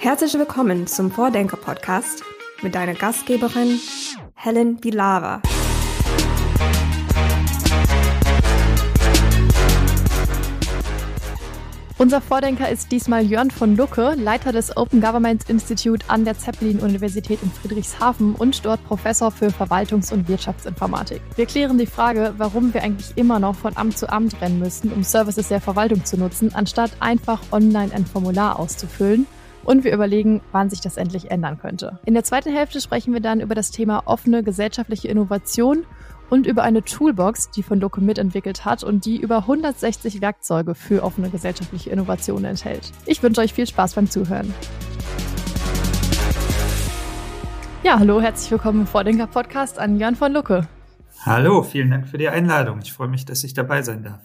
Herzlich willkommen zum Vordenker-Podcast mit deiner Gastgeberin Helen Bilava. Unser Vordenker ist diesmal Jörn von Lucke, Leiter des Open Government Institute an der Zeppelin-Universität in Friedrichshafen und dort Professor für Verwaltungs- und Wirtschaftsinformatik. Wir klären die Frage, warum wir eigentlich immer noch von Amt zu Amt rennen müssen, um Services der Verwaltung zu nutzen, anstatt einfach online ein Formular auszufüllen und wir überlegen, wann sich das endlich ändern könnte. In der zweiten Hälfte sprechen wir dann über das Thema offene gesellschaftliche Innovation und über eine Toolbox, die von Doku mitentwickelt hat und die über 160 Werkzeuge für offene gesellschaftliche Innovation enthält. Ich wünsche euch viel Spaß beim Zuhören. Ja, hallo, herzlich willkommen im Vordenker Podcast an Jörn von Lucke. Hallo, vielen Dank für die Einladung. Ich freue mich, dass ich dabei sein darf.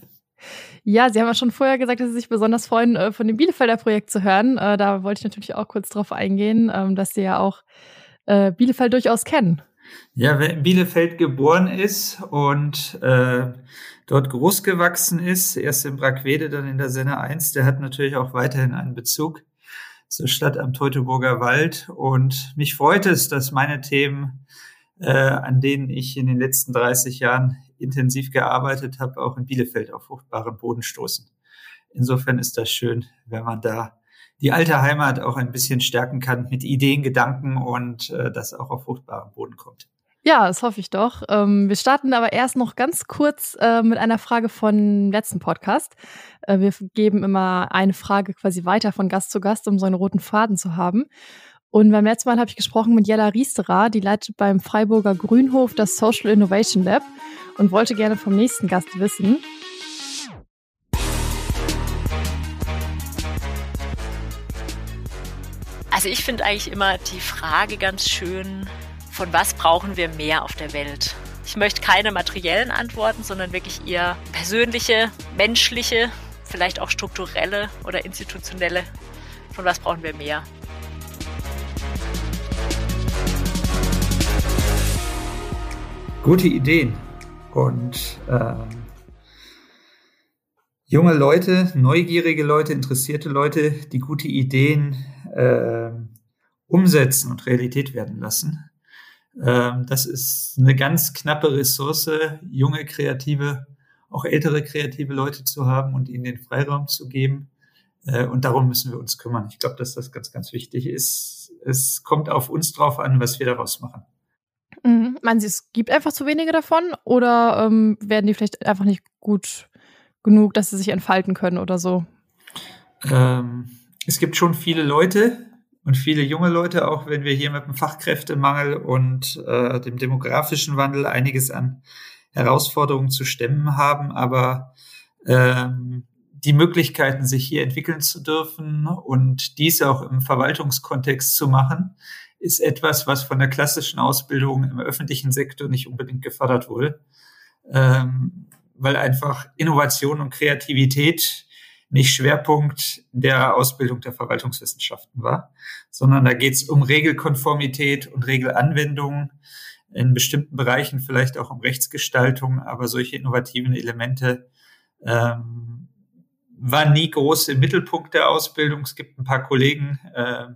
Ja, Sie haben ja schon vorher gesagt, dass Sie sich besonders freuen, äh, von dem Bielefelder Projekt zu hören. Äh, da wollte ich natürlich auch kurz drauf eingehen, ähm, dass Sie ja auch äh, Bielefeld durchaus kennen. Ja, wer in Bielefeld geboren ist und äh, dort groß gewachsen ist, erst in Brackwede, dann in der Senne 1, der hat natürlich auch weiterhin einen Bezug zur Stadt am Teutoburger Wald. Und mich freut es, dass meine Themen, äh, an denen ich in den letzten 30 Jahren intensiv gearbeitet habe, auch in Bielefeld auf fruchtbaren Boden stoßen. Insofern ist das schön, wenn man da die alte Heimat auch ein bisschen stärken kann mit Ideen, Gedanken und äh, das auch auf fruchtbaren Boden kommt. Ja, das hoffe ich doch. Ähm, wir starten aber erst noch ganz kurz äh, mit einer Frage von letzten Podcast. Äh, wir geben immer eine Frage quasi weiter von Gast zu Gast, um so einen roten Faden zu haben. Und beim letzten Mal habe ich gesprochen mit Jella Riesterer, die leitet beim Freiburger Grünhof das Social Innovation Lab und wollte gerne vom nächsten Gast wissen, Also ich finde eigentlich immer die Frage ganz schön, von was brauchen wir mehr auf der Welt? Ich möchte keine materiellen Antworten, sondern wirklich eher persönliche, menschliche, vielleicht auch strukturelle oder institutionelle. Von was brauchen wir mehr? Gute Ideen und ähm, junge Leute, neugierige Leute, interessierte Leute, die gute Ideen äh, umsetzen und Realität werden lassen. Ähm, das ist eine ganz knappe Ressource, junge kreative, auch ältere kreative Leute zu haben und ihnen den Freiraum zu geben. Äh, und darum müssen wir uns kümmern. Ich glaube, dass das ganz, ganz wichtig ist. Es kommt auf uns drauf an, was wir daraus machen. Mhm. Meinen Sie, es gibt einfach zu wenige davon oder ähm, werden die vielleicht einfach nicht gut genug, dass sie sich entfalten können oder so? Ähm, es gibt schon viele Leute und viele junge Leute, auch wenn wir hier mit dem Fachkräftemangel und äh, dem demografischen Wandel einiges an Herausforderungen zu stemmen haben, aber ähm, die Möglichkeiten, sich hier entwickeln zu dürfen und dies auch im Verwaltungskontext zu machen, ist etwas, was von der klassischen Ausbildung im öffentlichen Sektor nicht unbedingt gefördert wurde, ähm, weil einfach Innovation und Kreativität nicht Schwerpunkt der Ausbildung der Verwaltungswissenschaften war, sondern da geht es um Regelkonformität und Regelanwendung in bestimmten Bereichen, vielleicht auch um Rechtsgestaltung, aber solche innovativen Elemente ähm, waren nie groß im Mittelpunkt der Ausbildung. Es gibt ein paar Kollegen, äh,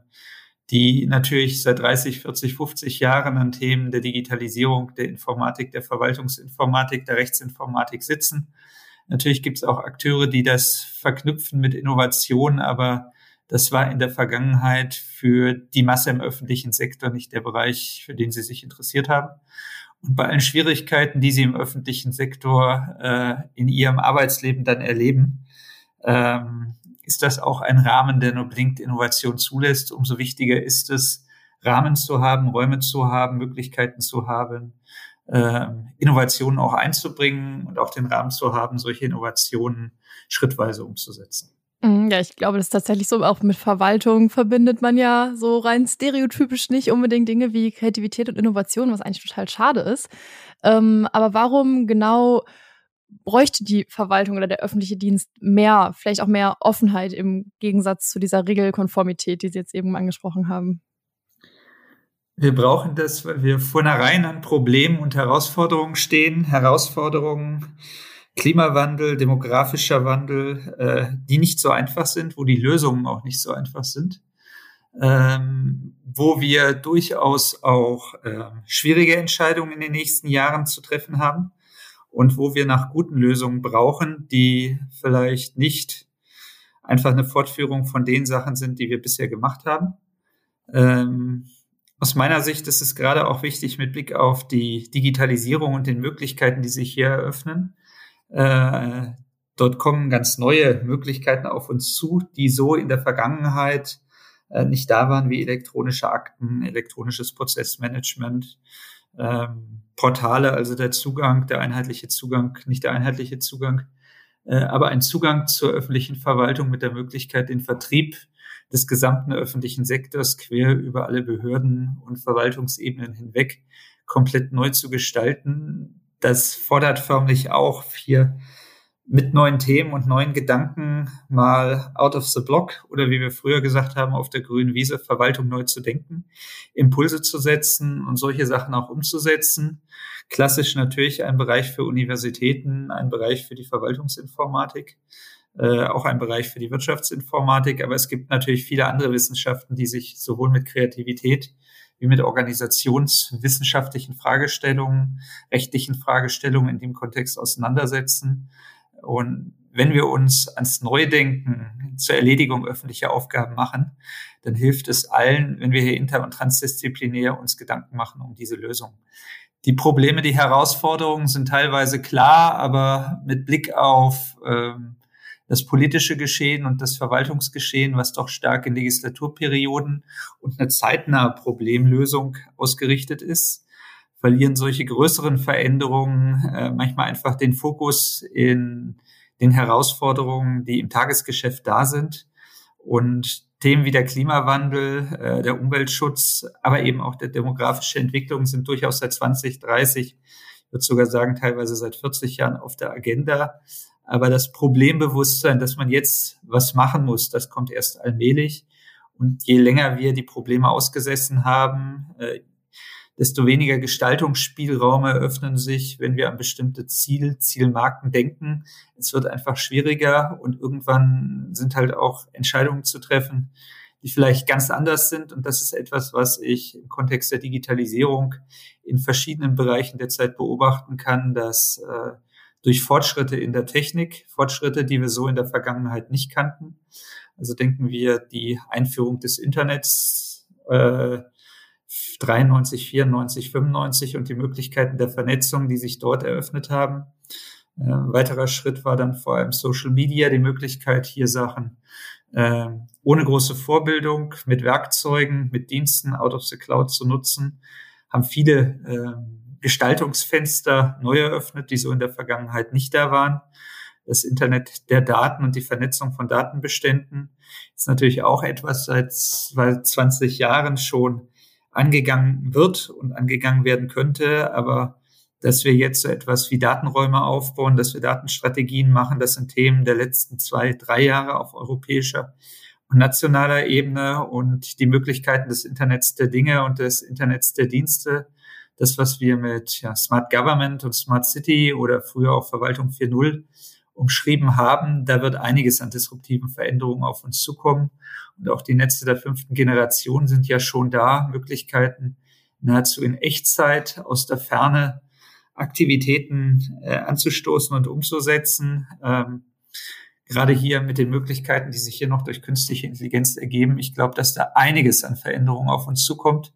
die natürlich seit 30, 40, 50 Jahren an Themen der Digitalisierung, der Informatik, der Verwaltungsinformatik, der Rechtsinformatik sitzen Natürlich gibt es auch Akteure, die das verknüpfen mit Innovation, aber das war in der Vergangenheit für die Masse im öffentlichen Sektor nicht der Bereich, für den sie sich interessiert haben. Und bei allen Schwierigkeiten, die sie im öffentlichen Sektor äh, in ihrem Arbeitsleben dann erleben, ähm, ist das auch ein Rahmen, der nur blinkt Innovation zulässt. Umso wichtiger ist es, Rahmen zu haben, Räume zu haben, Möglichkeiten zu haben, äh, Innovationen auch einzubringen und auch den Rahmen zu haben, solche Innovationen schrittweise umzusetzen. Mhm, ja, ich glaube, das ist tatsächlich so. Auch mit Verwaltung verbindet man ja so rein stereotypisch nicht unbedingt Dinge wie Kreativität und Innovation, was eigentlich total schade ist. Ähm, aber warum genau bräuchte die Verwaltung oder der öffentliche Dienst mehr, vielleicht auch mehr Offenheit im Gegensatz zu dieser Regelkonformität, die Sie jetzt eben angesprochen haben? Wir brauchen das, weil wir vor einer Reihe an Problemen und Herausforderungen stehen. Herausforderungen, Klimawandel, demografischer Wandel, äh, die nicht so einfach sind, wo die Lösungen auch nicht so einfach sind. ähm, wo wir durchaus auch äh, schwierige Entscheidungen in den nächsten Jahren zu treffen haben und wo wir nach guten Lösungen brauchen, die vielleicht nicht einfach eine Fortführung von den Sachen sind, die wir bisher gemacht haben. Ähm, aus meiner Sicht ist es gerade auch wichtig mit Blick auf die Digitalisierung und den Möglichkeiten, die sich hier eröffnen. Äh, dort kommen ganz neue Möglichkeiten auf uns zu, die so in der Vergangenheit äh, nicht da waren, wie elektronische Akten, elektronisches Prozessmanagement, ähm, Portale, also der Zugang, der einheitliche Zugang, nicht der einheitliche Zugang, äh, aber ein Zugang zur öffentlichen Verwaltung mit der Möglichkeit, den Vertrieb des gesamten öffentlichen Sektors quer über alle Behörden und Verwaltungsebenen hinweg komplett neu zu gestalten. Das fordert förmlich auch hier mit neuen Themen und neuen Gedanken mal out of the block oder wie wir früher gesagt haben, auf der grünen Wiese Verwaltung neu zu denken, Impulse zu setzen und solche Sachen auch umzusetzen. Klassisch natürlich ein Bereich für Universitäten, ein Bereich für die Verwaltungsinformatik, äh, auch ein Bereich für die Wirtschaftsinformatik, aber es gibt natürlich viele andere Wissenschaften, die sich sowohl mit Kreativität wie mit organisationswissenschaftlichen Fragestellungen, rechtlichen Fragestellungen in dem Kontext auseinandersetzen. Und wenn wir uns ans Neudenken zur Erledigung öffentlicher Aufgaben machen, dann hilft es allen, wenn wir hier inter- und transdisziplinär uns Gedanken machen um diese Lösung. Die Probleme, die Herausforderungen sind teilweise klar, aber mit Blick auf ähm, das politische Geschehen und das Verwaltungsgeschehen, was doch stark in Legislaturperioden und eine zeitnahe Problemlösung ausgerichtet ist, verlieren solche größeren Veränderungen äh, manchmal einfach den Fokus in den Herausforderungen, die im Tagesgeschäft da sind. Und Themen wie der Klimawandel, äh, der Umweltschutz, aber eben auch der demografische Entwicklung sind durchaus seit 20, 30, ich würde sogar sagen teilweise seit 40 Jahren auf der Agenda. Aber das Problembewusstsein, dass man jetzt was machen muss, das kommt erst allmählich. Und je länger wir die Probleme ausgesessen haben, äh, desto weniger Gestaltungsspielräume eröffnen sich, wenn wir an bestimmte Ziel, Zielmarken denken. Es wird einfach schwieriger und irgendwann sind halt auch Entscheidungen zu treffen, die vielleicht ganz anders sind. Und das ist etwas, was ich im Kontext der Digitalisierung in verschiedenen Bereichen derzeit beobachten kann, dass äh, durch Fortschritte in der Technik, Fortschritte, die wir so in der Vergangenheit nicht kannten. Also denken wir die Einführung des Internets, äh, 93, 94, 95 und die Möglichkeiten der Vernetzung, die sich dort eröffnet haben. Äh, weiterer Schritt war dann vor allem Social Media, die Möglichkeit, hier Sachen äh, ohne große Vorbildung, mit Werkzeugen, mit Diensten out of the cloud zu nutzen, haben viele äh, Gestaltungsfenster neu eröffnet, die so in der Vergangenheit nicht da waren. Das Internet der Daten und die Vernetzung von Datenbeständen ist natürlich auch etwas seit 20 Jahren schon angegangen wird und angegangen werden könnte. Aber dass wir jetzt so etwas wie Datenräume aufbauen, dass wir Datenstrategien machen, das sind Themen der letzten zwei, drei Jahre auf europäischer und nationaler Ebene und die Möglichkeiten des Internets der Dinge und des Internets der Dienste. Das, was wir mit ja, Smart Government und Smart City oder früher auch Verwaltung 4.0 umschrieben haben, da wird einiges an disruptiven Veränderungen auf uns zukommen. Und auch die Netze der fünften Generation sind ja schon da, Möglichkeiten nahezu in Echtzeit aus der Ferne Aktivitäten äh, anzustoßen und umzusetzen. Ähm, gerade hier mit den Möglichkeiten, die sich hier noch durch künstliche Intelligenz ergeben. Ich glaube, dass da einiges an Veränderungen auf uns zukommt.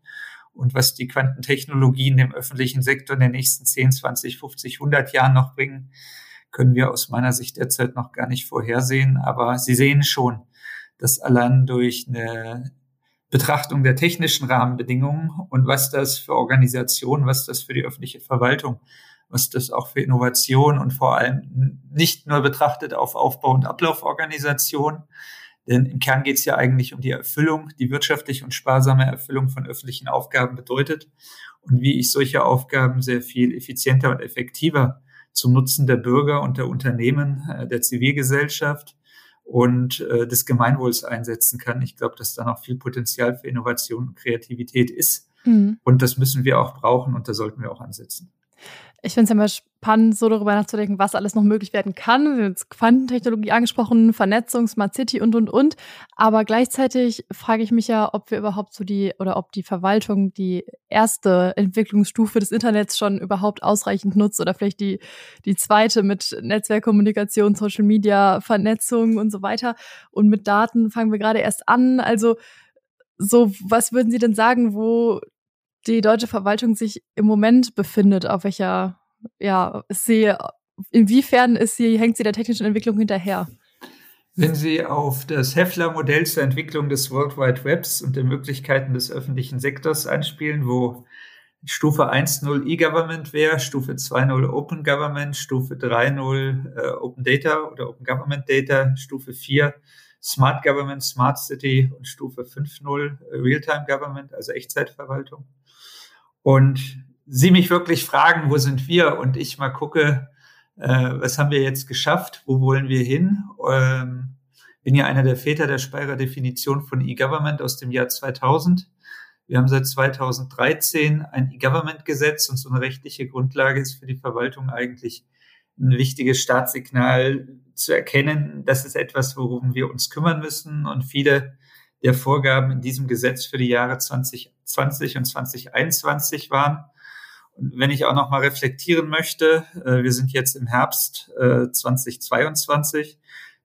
Und was die Quantentechnologien im öffentlichen Sektor in den nächsten 10, 20, 50, 100 Jahren noch bringen, können wir aus meiner Sicht derzeit noch gar nicht vorhersehen. Aber Sie sehen schon, dass allein durch eine Betrachtung der technischen Rahmenbedingungen und was das für Organisationen, was das für die öffentliche Verwaltung, was das auch für Innovation und vor allem nicht nur betrachtet auf Aufbau- und Ablauforganisation, denn im Kern geht es ja eigentlich um die Erfüllung, die wirtschaftliche und sparsame Erfüllung von öffentlichen Aufgaben bedeutet und wie ich solche Aufgaben sehr viel effizienter und effektiver zum Nutzen der Bürger und der Unternehmen, äh, der Zivilgesellschaft und äh, des Gemeinwohls einsetzen kann. Ich glaube, dass da noch viel Potenzial für Innovation und Kreativität ist. Mhm. Und das müssen wir auch brauchen und da sollten wir auch ansetzen. Ich finde es immer spannend, so darüber nachzudenken, was alles noch möglich werden kann. Wir haben jetzt Quantentechnologie angesprochen, Vernetzung, Smart City und, und, und. Aber gleichzeitig frage ich mich ja, ob wir überhaupt so die, oder ob die Verwaltung die erste Entwicklungsstufe des Internets schon überhaupt ausreichend nutzt oder vielleicht die, die zweite mit Netzwerkkommunikation, Social Media, Vernetzung und so weiter. Und mit Daten fangen wir gerade erst an. Also, so, was würden Sie denn sagen, wo die deutsche Verwaltung sich im Moment befindet, auf welcher, ja, sie, inwiefern ist sie, hängt sie der technischen Entwicklung hinterher? Wenn Sie auf das Heffler-Modell zur Entwicklung des World Wide Webs und den Möglichkeiten des öffentlichen Sektors anspielen, wo Stufe 1.0 E-Government wäre, Stufe 2.0 Open Government, Stufe 3.0 äh, Open Data oder Open Government Data, Stufe 4 Smart Government, Smart City und Stufe 5.0 Realtime Government, also Echtzeitverwaltung und sie mich wirklich fragen, wo sind wir? Und ich mal gucke, äh, was haben wir jetzt geschafft? Wo wollen wir hin? Ähm, bin ja einer der Väter der Speyerer Definition von E-Government aus dem Jahr 2000. Wir haben seit 2013 ein E-Government-Gesetz und so eine rechtliche Grundlage ist für die Verwaltung eigentlich ein wichtiges Staatssignal zu erkennen. Das ist etwas, worum wir uns kümmern müssen. Und viele der Vorgaben in diesem Gesetz für die Jahre 2020 und 2021 waren. Und wenn ich auch noch mal reflektieren möchte, äh, wir sind jetzt im Herbst äh, 2022.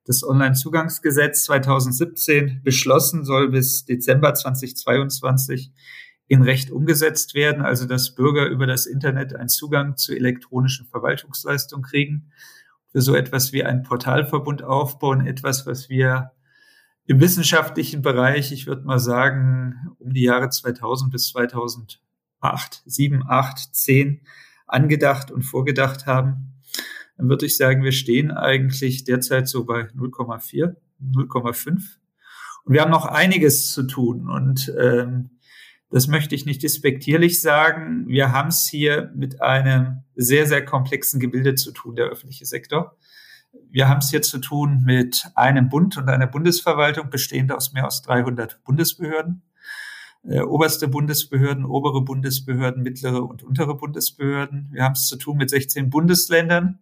Das Onlinezugangsgesetz 2017 beschlossen soll bis Dezember 2022 in Recht umgesetzt werden, also dass Bürger über das Internet einen Zugang zu elektronischen Verwaltungsleistungen kriegen. Für so etwas wie einen Portalverbund aufbauen, etwas, was wir im wissenschaftlichen Bereich, ich würde mal sagen, um die Jahre 2000 bis 2008, 7, 8, 10 angedacht und vorgedacht haben, dann würde ich sagen, wir stehen eigentlich derzeit so bei 0,4, 0,5. Und wir haben noch einiges zu tun. Und ähm, das möchte ich nicht despektierlich sagen. Wir haben es hier mit einem sehr, sehr komplexen Gebilde zu tun, der öffentliche Sektor. Wir haben es hier zu tun mit einem Bund und einer Bundesverwaltung, bestehend aus mehr als 300 Bundesbehörden. Äh, oberste Bundesbehörden, obere Bundesbehörden, mittlere und untere Bundesbehörden. Wir haben es zu tun mit 16 Bundesländern,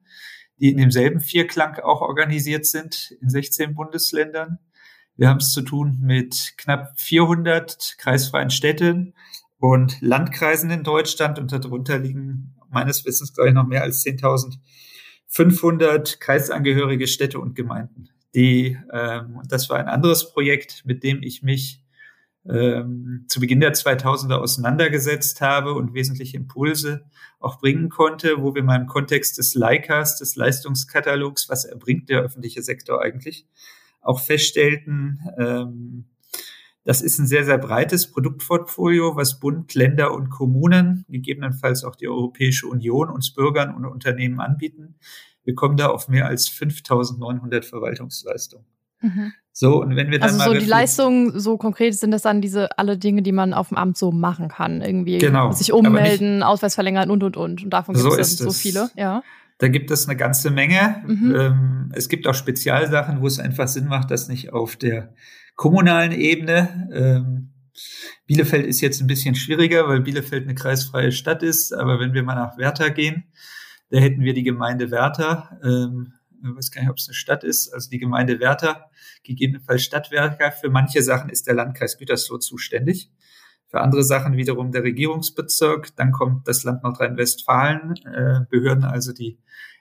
die in demselben Vierklang auch organisiert sind, in 16 Bundesländern. Wir haben es zu tun mit knapp 400 kreisfreien Städten und Landkreisen in Deutschland und darunter liegen meines Wissens gleich noch mehr als 10.000 500 kreisangehörige Städte und Gemeinden. Die, ähm, das war ein anderes Projekt, mit dem ich mich ähm, zu Beginn der 2000er auseinandergesetzt habe und wesentliche Impulse auch bringen konnte, wo wir mal im Kontext des Leicas, des Leistungskatalogs, was erbringt der öffentliche Sektor eigentlich, auch feststellten, ähm, das ist ein sehr, sehr breites Produktportfolio, was Bund, Länder und Kommunen, gegebenenfalls auch die Europäische Union uns Bürgern und Unternehmen anbieten. Wir kommen da auf mehr als 5900 Verwaltungsleistungen. Mhm. So, und wenn wir dann also mal so die Leistungen, so konkret sind das dann diese alle Dinge, die man auf dem Amt so machen kann. Irgendwie genau. sich ummelden, nicht, Ausweis verlängern und, und, und. Und davon gibt so es so viele, ja. Da gibt es eine ganze Menge. Mhm. Ähm, es gibt auch Spezialsachen, wo es einfach Sinn macht, das nicht auf der kommunalen Ebene. Ähm, Bielefeld ist jetzt ein bisschen schwieriger, weil Bielefeld eine kreisfreie Stadt ist. Aber wenn wir mal nach Werther gehen, da hätten wir die Gemeinde Werther. Ähm, ich weiß gar nicht, ob es eine Stadt ist. Also die Gemeinde Werther, gegebenenfalls Stadtwerker. Für manche Sachen ist der Landkreis Gütersloh zuständig. Für andere Sachen wiederum der Regierungsbezirk. Dann kommt das Land Nordrhein-Westfalen, äh, Behörden also, die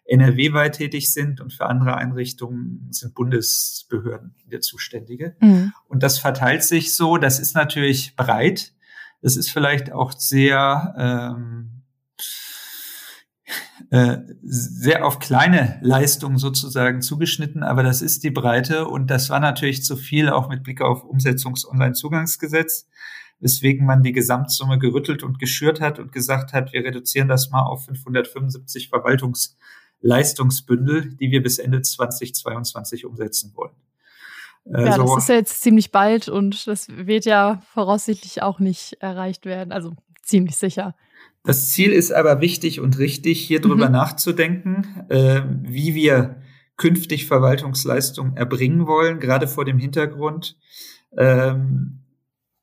NRW-weit tätig sind und für andere Einrichtungen sind Bundesbehörden der Zuständige. Mhm. Und das verteilt sich so, das ist natürlich breit. Das ist vielleicht auch sehr, ähm, äh, sehr auf kleine Leistungen sozusagen zugeschnitten, aber das ist die Breite und das war natürlich zu viel, auch mit Blick auf Umsetzungs-Online-Zugangsgesetz, weswegen man die Gesamtsumme gerüttelt und geschürt hat und gesagt hat, wir reduzieren das mal auf 575 Verwaltungs- Leistungsbündel, die wir bis Ende 2022 umsetzen wollen. Also, ja, das ist ja jetzt ziemlich bald und das wird ja voraussichtlich auch nicht erreicht werden. Also ziemlich sicher. Das Ziel ist aber wichtig und richtig, hier drüber mhm. nachzudenken, äh, wie wir künftig Verwaltungsleistungen erbringen wollen, gerade vor dem Hintergrund. Ähm,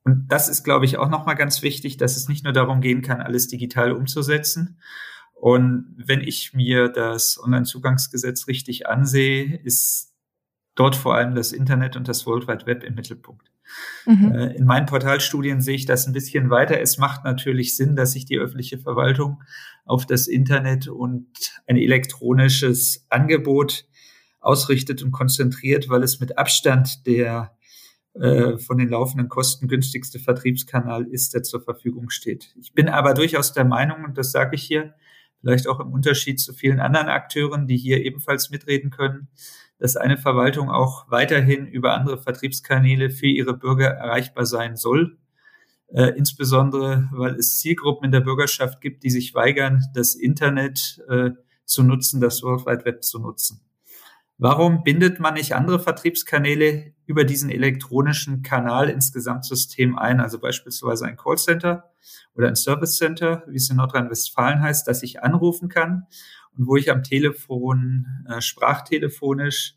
und das ist, glaube ich, auch nochmal ganz wichtig, dass es nicht nur darum gehen kann, alles digital umzusetzen, Und wenn ich mir das Onlinezugangsgesetz richtig ansehe, ist dort vor allem das Internet und das World Wide Web im Mittelpunkt. Mhm. Äh, in meinen Portalstudien sehe ich das ein bisschen weiter. Es macht natürlich Sinn, dass sich die öffentliche Verwaltung auf das Internet und ein elektronisches Angebot ausrichtet und konzentriert, weil es mit Abstand der äh, von den laufenden Kosten günstigste Vertriebskanal ist, der zur Verfügung steht. Ich bin aber durchaus der Meinung, und das sage ich hier, vielleicht auch im Unterschied zu vielen anderen Akteuren, die hier ebenfalls mitreden können, dass eine Verwaltung auch weiterhin über andere Vertriebskanäle für ihre Bürger erreichbar sein soll. Äh, insbesondere, weil es Zielgruppen in der Bürgerschaft gibt, die sich weigern, das Internet äh, zu nutzen, das World Wide Web zu nutzen. Warum bindet man nicht andere Vertriebskanäle über diesen elektronischen Kanal ins Gesamtsystem ein, also beispielsweise ein Callcenter oder ein Service Center, wie es in Nordrhein-Westfalen heißt, dass ich anrufen kann und wo ich am Telefon äh, sprachtelefonisch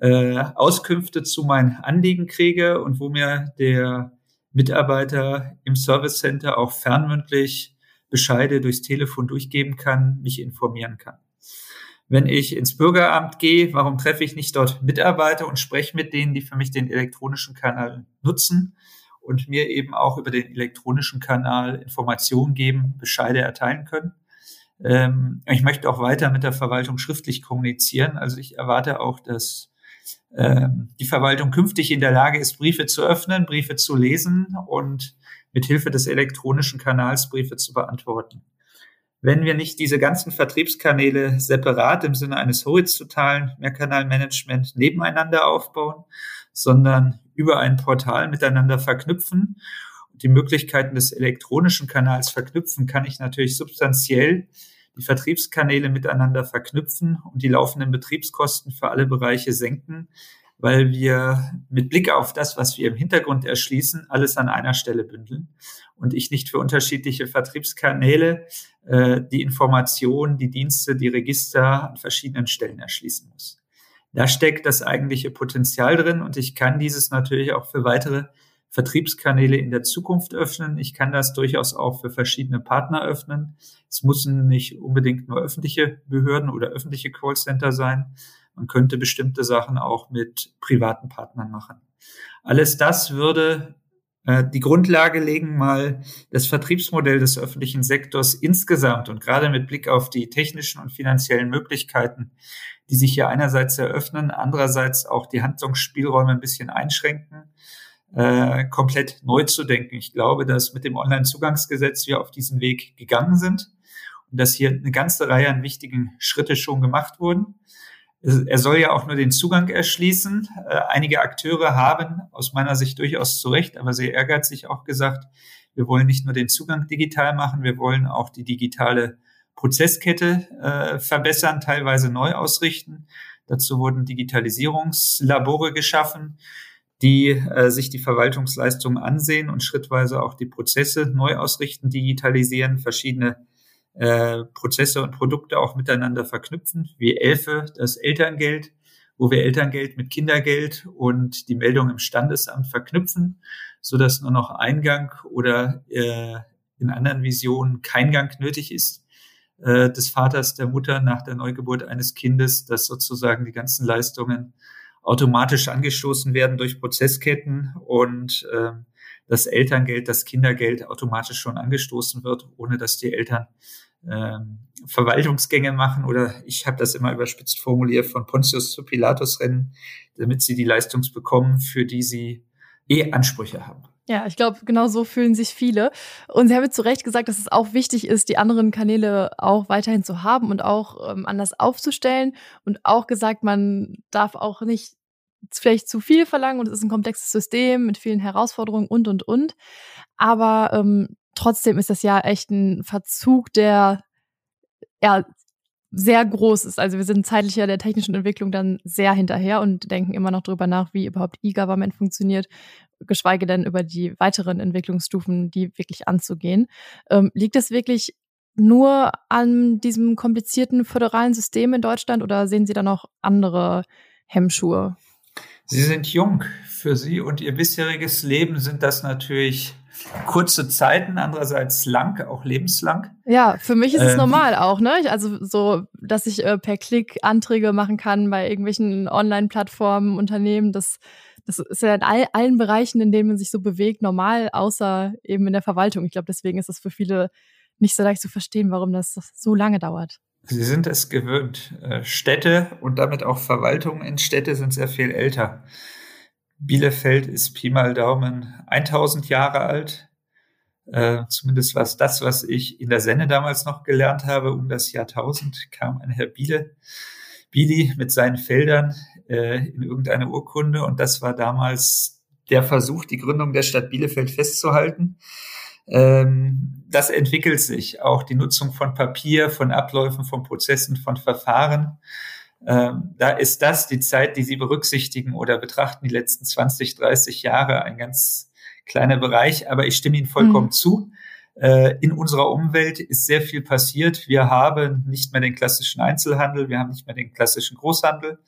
äh, Auskünfte zu meinen Anliegen kriege und wo mir der Mitarbeiter im Service Center auch fernmündlich Bescheide durchs Telefon durchgeben kann, mich informieren kann. Wenn ich ins Bürgeramt gehe, warum treffe ich nicht dort Mitarbeiter und spreche mit denen, die für mich den elektronischen Kanal nutzen und mir eben auch über den elektronischen Kanal Informationen geben, Bescheide erteilen können? Ähm, ich möchte auch weiter mit der Verwaltung schriftlich kommunizieren. Also ich erwarte auch, dass ähm, die Verwaltung künftig in der Lage ist, Briefe zu öffnen, Briefe zu lesen und mit Hilfe des elektronischen Kanals Briefe zu beantworten. Wenn wir nicht diese ganzen Vertriebskanäle separat im Sinne eines horizontalen Mehrkanalmanagement nebeneinander aufbauen, sondern über ein Portal miteinander verknüpfen die Möglichkeiten des elektronischen Kanals verknüpfen, kann ich natürlich substanziell die Vertriebskanäle miteinander verknüpfen und die laufenden Betriebskosten für alle Bereiche senken, weil wir mit Blick auf das, was wir im Hintergrund erschließen, alles an einer Stelle bündeln und ich nicht für unterschiedliche Vertriebskanäle äh, die Informationen, die Dienste, die Register an verschiedenen Stellen erschließen muss. Da steckt das eigentliche Potenzial drin und ich kann dieses natürlich auch für weitere Vertriebskanäle in der Zukunft öffnen. Ich kann das durchaus auch für verschiedene Partner öffnen. Es müssen nicht unbedingt nur öffentliche Behörden oder öffentliche Callcenter sein. Man könnte bestimmte Sachen auch mit privaten Partnern machen. Alles das würde äh, die Grundlage legen, mal das Vertriebsmodell des öffentlichen Sektors insgesamt und gerade mit Blick auf die technischen und finanziellen Möglichkeiten, die sich hier einerseits eröffnen, andererseits auch die Handlungsspielräume ein bisschen einschränken, äh, komplett neu zu denken. Ich glaube, dass mit dem Onlinezugangsgesetz wir auf diesen Weg gegangen sind und dass hier eine ganze Reihe an wichtigen Schritte schon gemacht wurden. Er soll ja auch nur den Zugang erschließen. Äh, einige Akteure haben aus meiner Sicht durchaus zu Recht, aber sehr ehrgeizig auch gesagt, wir wollen nicht nur den Zugang digital machen, wir wollen auch die digitale Prozesskette äh, verbessern, teilweise neu ausrichten. Dazu wurden Digitalisierungslabore geschaffen die äh, sich die Verwaltungsleistungen ansehen und schrittweise auch die Prozesse neu ausrichten, digitalisieren, verschiedene äh, Prozesse und Produkte auch miteinander verknüpfen, wie Elfe, das Elterngeld, wo wir Elterngeld mit Kindergeld und die Meldung im Standesamt verknüpfen, so dass nur noch Eingang oder äh, in anderen Visionen kein Gang nötig ist äh, des Vaters, der Mutter nach der Neugeburt eines Kindes, dass sozusagen die ganzen Leistungen automatisch angestoßen werden durch Prozessketten und äh, das Elterngeld, das Kindergeld automatisch schon angestoßen wird, ohne dass die Eltern äh, Verwaltungsgänge machen oder ich habe das immer überspitzt formuliert von Pontius zu Pilatus rennen, damit sie die Leistungs bekommen, für die sie eh Ansprüche haben. Ja, ich glaube, genau so fühlen sich viele. Und Sie haben zu Recht gesagt, dass es auch wichtig ist, die anderen Kanäle auch weiterhin zu haben und auch ähm, anders aufzustellen. Und auch gesagt, man darf auch nicht vielleicht zu viel verlangen und es ist ein komplexes System mit vielen Herausforderungen und, und, und. Aber ähm, trotzdem ist das ja echt ein Verzug, der ja sehr groß ist. Also wir sind zeitlich ja der technischen Entwicklung dann sehr hinterher und denken immer noch darüber nach, wie überhaupt E-Government funktioniert, geschweige denn über die weiteren Entwicklungsstufen, die wirklich anzugehen. Ähm, liegt es wirklich nur an diesem komplizierten föderalen System in Deutschland oder sehen Sie da noch andere Hemmschuhe? Sie sind jung. Für Sie und Ihr bisheriges Leben sind das natürlich kurze Zeiten, andererseits lang, auch lebenslang. Ja, für mich ist es ähm, normal auch, ne? Also so, dass ich äh, per Klick Anträge machen kann bei irgendwelchen Online-Plattformen, Unternehmen, das, das ist ja in all, allen Bereichen, in denen man sich so bewegt, normal, außer eben in der Verwaltung. Ich glaube, deswegen ist es für viele nicht so leicht zu verstehen, warum das so lange dauert. Sie sind es gewöhnt. Äh, Städte und damit auch Verwaltungen in Städte sind sehr viel älter. Bielefeld ist Pi mal Daumen 1000 Jahre alt. Äh, zumindest was das, was ich in der Senne damals noch gelernt habe. Um das Jahrtausend kam ein Herr Biele, Bili mit seinen Feldern äh, in irgendeine Urkunde und das war damals der Versuch, die Gründung der Stadt Bielefeld festzuhalten. Ähm, das entwickelt sich. Auch die Nutzung von Papier, von Abläufen, von Prozessen, von Verfahren. Ähm, da ist das die Zeit, die Sie berücksichtigen oder betrachten, die letzten 20, 30 Jahre, ein ganz kleiner Bereich. Aber ich stimme Ihnen vollkommen mhm. zu. Äh, in unserer Umwelt ist sehr viel passiert. Wir haben nicht mehr den klassischen Einzelhandel, wir haben nicht mehr den klassischen Großhandel.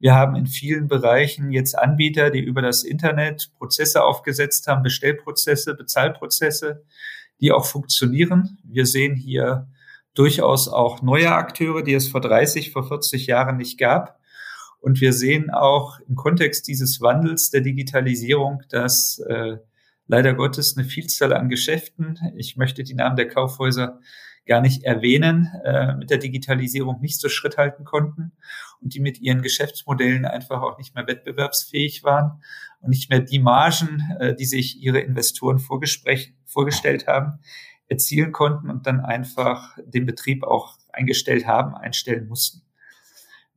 Wir haben in vielen Bereichen jetzt Anbieter, die über das Internet Prozesse aufgesetzt haben, Bestellprozesse, Bezahlprozesse, die auch funktionieren. Wir sehen hier durchaus auch neue Akteure, die es vor 30, vor 40 Jahren nicht gab. Und wir sehen auch im Kontext dieses Wandels der Digitalisierung, dass äh, leider Gottes eine Vielzahl an Geschäften, ich möchte die Namen der Kaufhäuser gar nicht erwähnen, äh, mit der Digitalisierung nicht so Schritt halten konnten und die mit ihren Geschäftsmodellen einfach auch nicht mehr wettbewerbsfähig waren und nicht mehr die Margen, äh, die sich ihre Investoren vorgestellt haben, erzielen konnten und dann einfach den Betrieb auch eingestellt haben, einstellen mussten.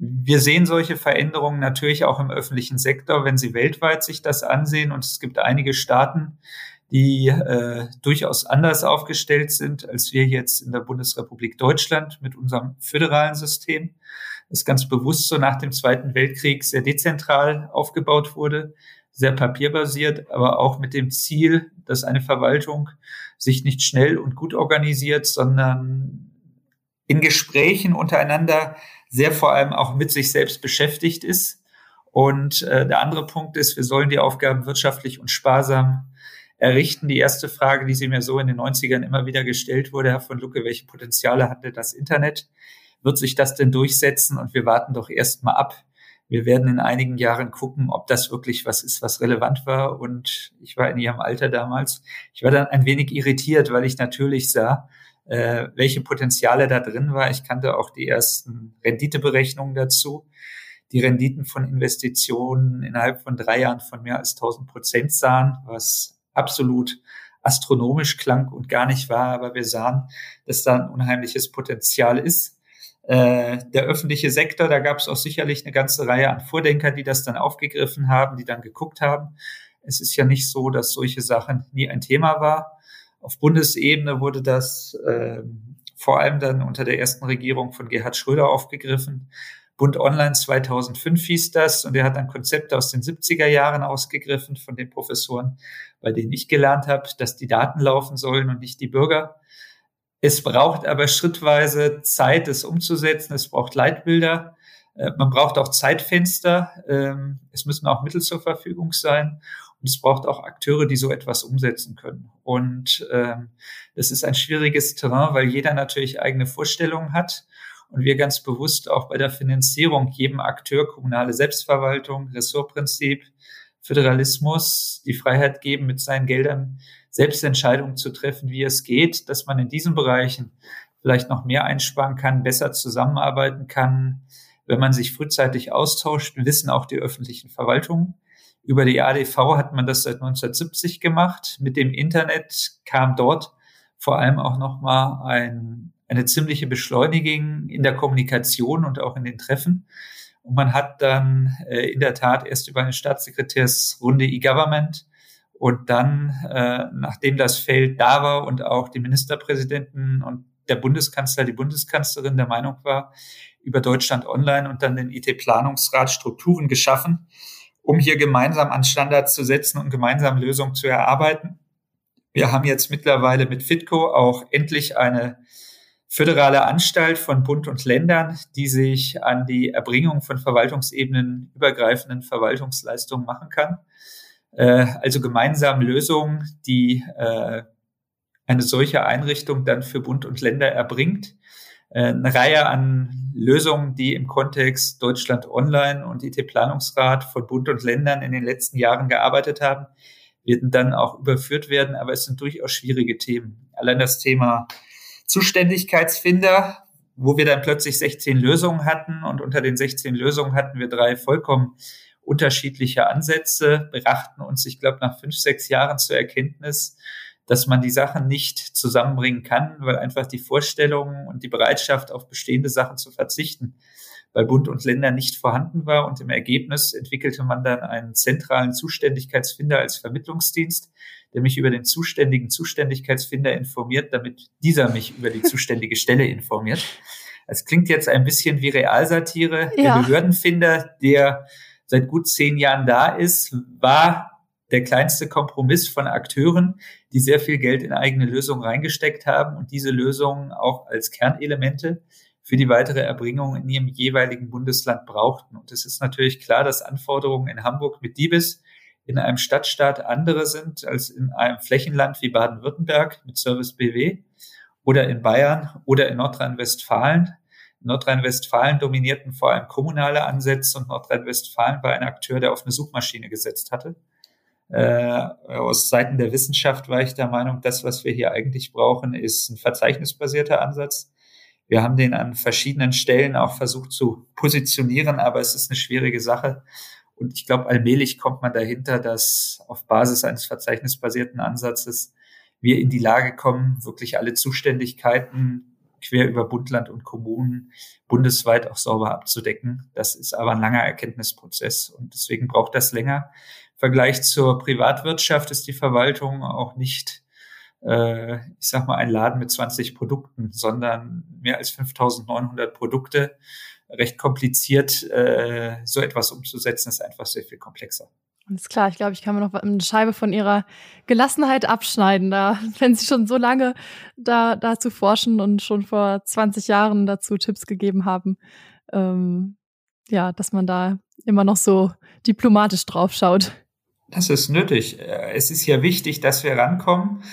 Wir sehen solche Veränderungen natürlich auch im öffentlichen Sektor, wenn Sie weltweit sich das ansehen. Und es gibt einige Staaten, die äh, durchaus anders aufgestellt sind als wir jetzt in der Bundesrepublik Deutschland mit unserem föderalen System, das ganz bewusst so nach dem Zweiten Weltkrieg sehr dezentral aufgebaut wurde, sehr papierbasiert, aber auch mit dem Ziel, dass eine Verwaltung sich nicht schnell und gut organisiert, sondern in Gesprächen untereinander sehr vor allem auch mit sich selbst beschäftigt ist. Und äh, der andere Punkt ist, wir sollen die Aufgaben wirtschaftlich und sparsam errichten. Die erste Frage, die sie mir so in den 90ern immer wieder gestellt wurde, Herr von Lucke, welche Potenziale hatte das Internet? Wird sich das denn durchsetzen? Und wir warten doch erst mal ab. Wir werden in einigen Jahren gucken, ob das wirklich was ist, was relevant war. Und ich war in ihrem Alter damals. Ich war dann ein wenig irritiert, weil ich natürlich sah, äh, welche Potenziale da drin war. Ich kannte auch die ersten Renditeberechnungen dazu. Die Renditen von Investitionen innerhalb von drei Jahren von mehr als 1000 Prozent sahen, was absolut astronomisch klang und gar nicht war, aber wir sahen, dass da ein unheimliches Potenzial ist. Äh, der öffentliche Sektor, da gab es auch sicherlich eine ganze Reihe an Vordenker, die das dann aufgegriffen haben, die dann geguckt haben. Es ist ja nicht so, dass solche Sachen nie ein Thema war. Auf Bundesebene wurde das äh, vor allem dann unter der ersten Regierung von Gerhard Schröder aufgegriffen. Bund Online 2005 hieß das und er hat dann Konzepte aus den 70er Jahren ausgegriffen von den Professoren, bei denen ich gelernt habe, dass die Daten laufen sollen und nicht die Bürger. Es braucht aber schrittweise Zeit, es umzusetzen. Es braucht Leitbilder. Äh, man braucht auch Zeitfenster. Ähm, es müssen auch Mittel zur Verfügung sein. Und es braucht auch Akteure, die so etwas umsetzen können. Und ähm, das ist ein schwieriges Terrain, weil jeder natürlich eigene Vorstellungen hat und wir ganz bewusst auch bei der Finanzierung jedem Akteur kommunale Selbstverwaltung, Ressortprinzip, Föderalismus die Freiheit geben, mit seinen Geldern selbst Entscheidungen zu treffen, wie es geht, dass man in diesen Bereichen vielleicht noch mehr einsparen kann, besser zusammenarbeiten kann. Wenn man sich frühzeitig austauscht, wissen auch die öffentlichen Verwaltungen. Über die ADV hat man das seit 1970 gemacht. Mit dem Internet kam dort vor allem auch nochmal ein eine ziemliche Beschleunigung in der Kommunikation und auch in den Treffen. Und man hat dann äh, in der Tat erst über eine Staatssekretärsrunde E-Government und dann, äh, nachdem das Feld da war und auch die Ministerpräsidenten und der Bundeskanzler, die Bundeskanzlerin der Meinung war, über Deutschland Online und dann den IT-Planungsrat Strukturen geschaffen, um hier gemeinsam an Standards zu setzen und gemeinsam Lösungen zu erarbeiten. Wir haben jetzt mittlerweile mit Fitco auch endlich eine föderale Anstalt von Bund und Ländern, die sich an die Erbringung von Verwaltungsebenen übergreifenden Verwaltungsleistungen machen kann. Äh, also gemeinsam Lösungen, die äh, eine solche Einrichtung dann für Bund und Länder erbringt. Äh, eine Reihe an Lösungen, die im Kontext Deutschland Online und IT-Planungsrat von Bund und Ländern in den letzten Jahren gearbeitet haben, werden dann auch überführt werden, aber es sind durchaus schwierige Themen. Allein das Thema Zuständigkeitsfinder, wo wir dann plötzlich 16 Lösungen hatten und unter den 16 Lösungen hatten wir drei vollkommen unterschiedliche Ansätze, brachten uns, ich glaube, nach fünf, sechs Jahren zur Erkenntnis, dass man die Sachen nicht zusammenbringen kann, weil einfach die Vorstellungen und die Bereitschaft, auf bestehende Sachen zu verzichten, bei Bund und Ländern nicht vorhanden war. Und im Ergebnis entwickelte man dann einen zentralen Zuständigkeitsfinder als Vermittlungsdienst, der mich über den zuständigen Zuständigkeitsfinder informiert, damit dieser mich über die zuständige Stelle informiert. Es klingt jetzt ein bisschen wie Realsatire. Ja. Der Behördenfinder, der seit gut zehn Jahren da ist, war der kleinste Kompromiss von Akteuren, die sehr viel Geld in eigene Lösungen reingesteckt haben und diese Lösungen auch als Kernelemente für die weitere Erbringung in ihrem jeweiligen Bundesland brauchten. Und es ist natürlich klar, dass Anforderungen in Hamburg mit Diebes in einem Stadtstaat andere sind als in einem Flächenland wie Baden-Württemberg mit Service BW oder in Bayern oder in Nordrhein-Westfalen. Nordrhein-Westfalen dominierten vor allem kommunale Ansätze und Nordrhein-Westfalen war ein Akteur, der auf eine Suchmaschine gesetzt hatte. Äh, aus Seiten der Wissenschaft war ich der Meinung, das, was wir hier eigentlich brauchen, ist ein verzeichnisbasierter Ansatz. Wir haben den an verschiedenen Stellen auch versucht zu positionieren, aber es ist eine schwierige Sache. Und ich glaube, allmählich kommt man dahinter, dass auf Basis eines verzeichnisbasierten Ansatzes wir in die Lage kommen, wirklich alle Zuständigkeiten quer über Bund, Land und Kommunen bundesweit auch sauber abzudecken. Das ist aber ein langer Erkenntnisprozess und deswegen braucht das länger. Vergleich zur Privatwirtschaft ist die Verwaltung auch nicht, äh, ich sag mal, ein Laden mit 20 Produkten, sondern mehr als 5900 Produkte. Recht kompliziert, äh, so etwas umzusetzen, ist einfach sehr viel komplexer. Alles klar, ich glaube, ich kann mir noch eine Scheibe von ihrer Gelassenheit abschneiden, da, wenn sie schon so lange da dazu forschen und schon vor 20 Jahren dazu Tipps gegeben haben. Ähm, ja, dass man da immer noch so diplomatisch drauf schaut. Das ist nötig. Äh, es ist ja wichtig, dass wir rankommen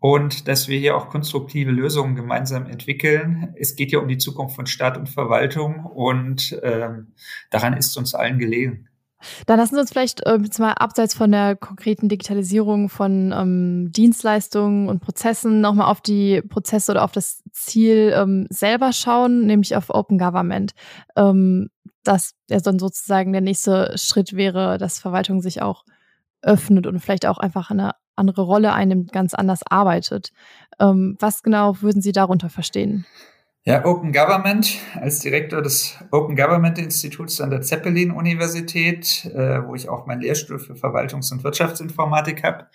und dass wir hier auch konstruktive Lösungen gemeinsam entwickeln. Es geht ja um die Zukunft von Staat und Verwaltung und ähm, daran ist uns allen gelegen. Dann lassen Sie uns vielleicht äh, jetzt mal abseits von der konkreten Digitalisierung von ähm, Dienstleistungen und Prozessen nochmal auf die Prozesse oder auf das Ziel ähm, selber schauen, nämlich auf Open Government. Ähm, dass ja dann sozusagen der nächste Schritt wäre, dass Verwaltung sich auch öffnet und vielleicht auch einfach eine andere Rolle einnimmt, ganz anders arbeitet. Ähm, was genau würden Sie darunter verstehen? Ja, Open Government als Direktor des Open Government Instituts an der Zeppelin-Universität, äh, wo ich auch meinen Lehrstuhl für Verwaltungs- und Wirtschaftsinformatik habe,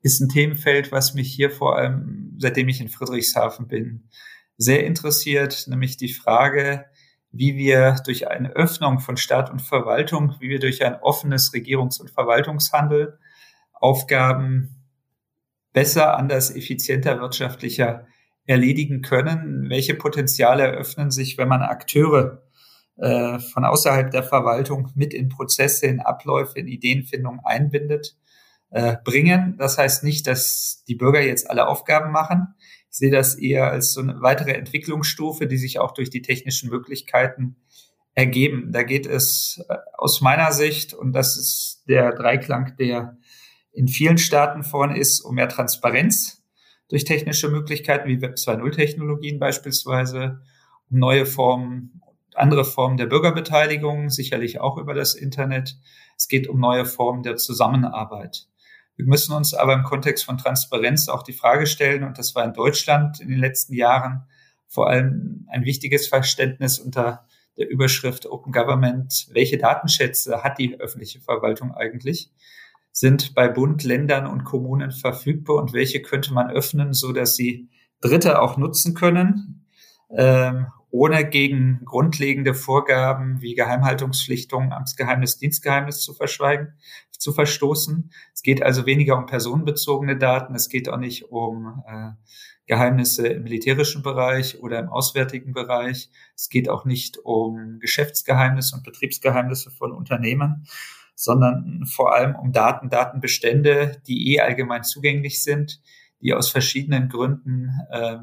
ist ein Themenfeld, was mich hier vor allem, seitdem ich in Friedrichshafen bin, sehr interessiert, nämlich die Frage, wie wir durch eine Öffnung von Staat und Verwaltung, wie wir durch ein offenes Regierungs- und Verwaltungshandel Aufgaben besser, anders, effizienter, wirtschaftlicher erledigen können. Welche Potenziale eröffnen sich, wenn man Akteure äh, von außerhalb der Verwaltung mit in Prozesse, in Abläufe, in Ideenfindung einbindet, äh, bringen. Das heißt nicht, dass die Bürger jetzt alle Aufgaben machen, ich sehe das eher als so eine weitere Entwicklungsstufe, die sich auch durch die technischen Möglichkeiten ergeben. Da geht es äh, aus meiner Sicht, und das ist der Dreiklang, der in vielen Staaten vorne ist, um mehr Transparenz durch technische Möglichkeiten wie Web 2.0 Technologien beispielsweise, um neue Formen, andere Formen der Bürgerbeteiligung, sicherlich auch über das Internet. Es geht um neue Formen der Zusammenarbeit. Wir müssen uns aber im Kontext von Transparenz auch die Frage stellen, und das war in Deutschland in den letzten Jahren vor allem ein wichtiges Verständnis unter der Überschrift Open Government, welche Datenschätze hat die öffentliche Verwaltung eigentlich, sind bei Bund, Ländern und Kommunen verfügbar und welche könnte man öffnen, so dass sie Dritte auch nutzen können, ähm, ohne gegen grundlegende Vorgaben wie Geheimhaltungspflichtungen, Amtsgeheimnis, Dienstgeheimnis zu verschweigen, zu verstoßen. Es geht also weniger um personenbezogene Daten, es geht auch nicht um äh, Geheimnisse im militärischen Bereich oder im auswärtigen Bereich. Es geht auch nicht um Geschäftsgeheimnisse und Betriebsgeheimnisse von Unternehmen, sondern vor allem um Daten, Datenbestände, die eh allgemein zugänglich sind, die aus verschiedenen Gründen äh,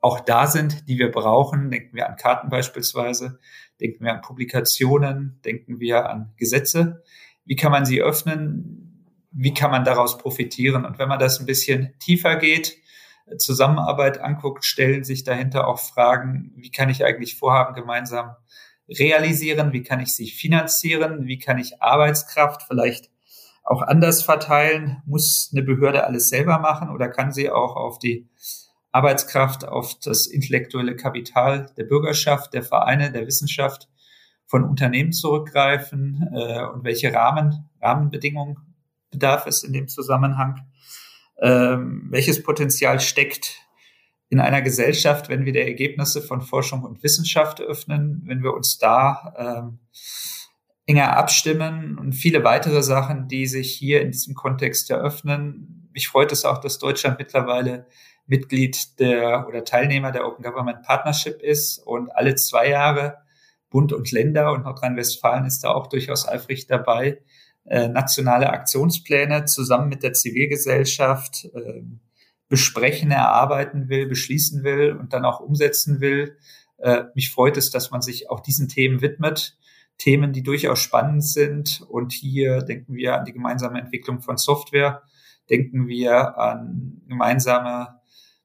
auch da sind, die wir brauchen. Denken wir an Karten beispielsweise, denken wir an Publikationen, denken wir an Gesetze. Wie kann man sie öffnen? Wie kann man daraus profitieren? Und wenn man das ein bisschen tiefer geht, Zusammenarbeit anguckt, stellen sich dahinter auch Fragen, wie kann ich eigentlich Vorhaben gemeinsam realisieren? Wie kann ich sie finanzieren? Wie kann ich Arbeitskraft vielleicht auch anders verteilen? Muss eine Behörde alles selber machen oder kann sie auch auf die Arbeitskraft, auf das intellektuelle Kapital der Bürgerschaft, der Vereine, der Wissenschaft von Unternehmen zurückgreifen äh, und welche Rahmen, Rahmenbedingungen bedarf es in dem Zusammenhang? Ähm, welches Potenzial steckt in einer Gesellschaft, wenn wir die Ergebnisse von Forschung und Wissenschaft öffnen, wenn wir uns da ähm, enger abstimmen und viele weitere Sachen, die sich hier in diesem Kontext eröffnen. Mich freut es auch, dass Deutschland mittlerweile Mitglied der oder Teilnehmer der Open Government Partnership ist und alle zwei Jahre Bund und Länder und Nordrhein-Westfalen ist da auch durchaus eifrig dabei, äh, nationale Aktionspläne zusammen mit der Zivilgesellschaft äh, besprechen, erarbeiten will, beschließen will und dann auch umsetzen will. Äh, mich freut es, dass man sich auch diesen Themen widmet. Themen, die durchaus spannend sind. Und hier denken wir an die gemeinsame Entwicklung von Software, denken wir an gemeinsame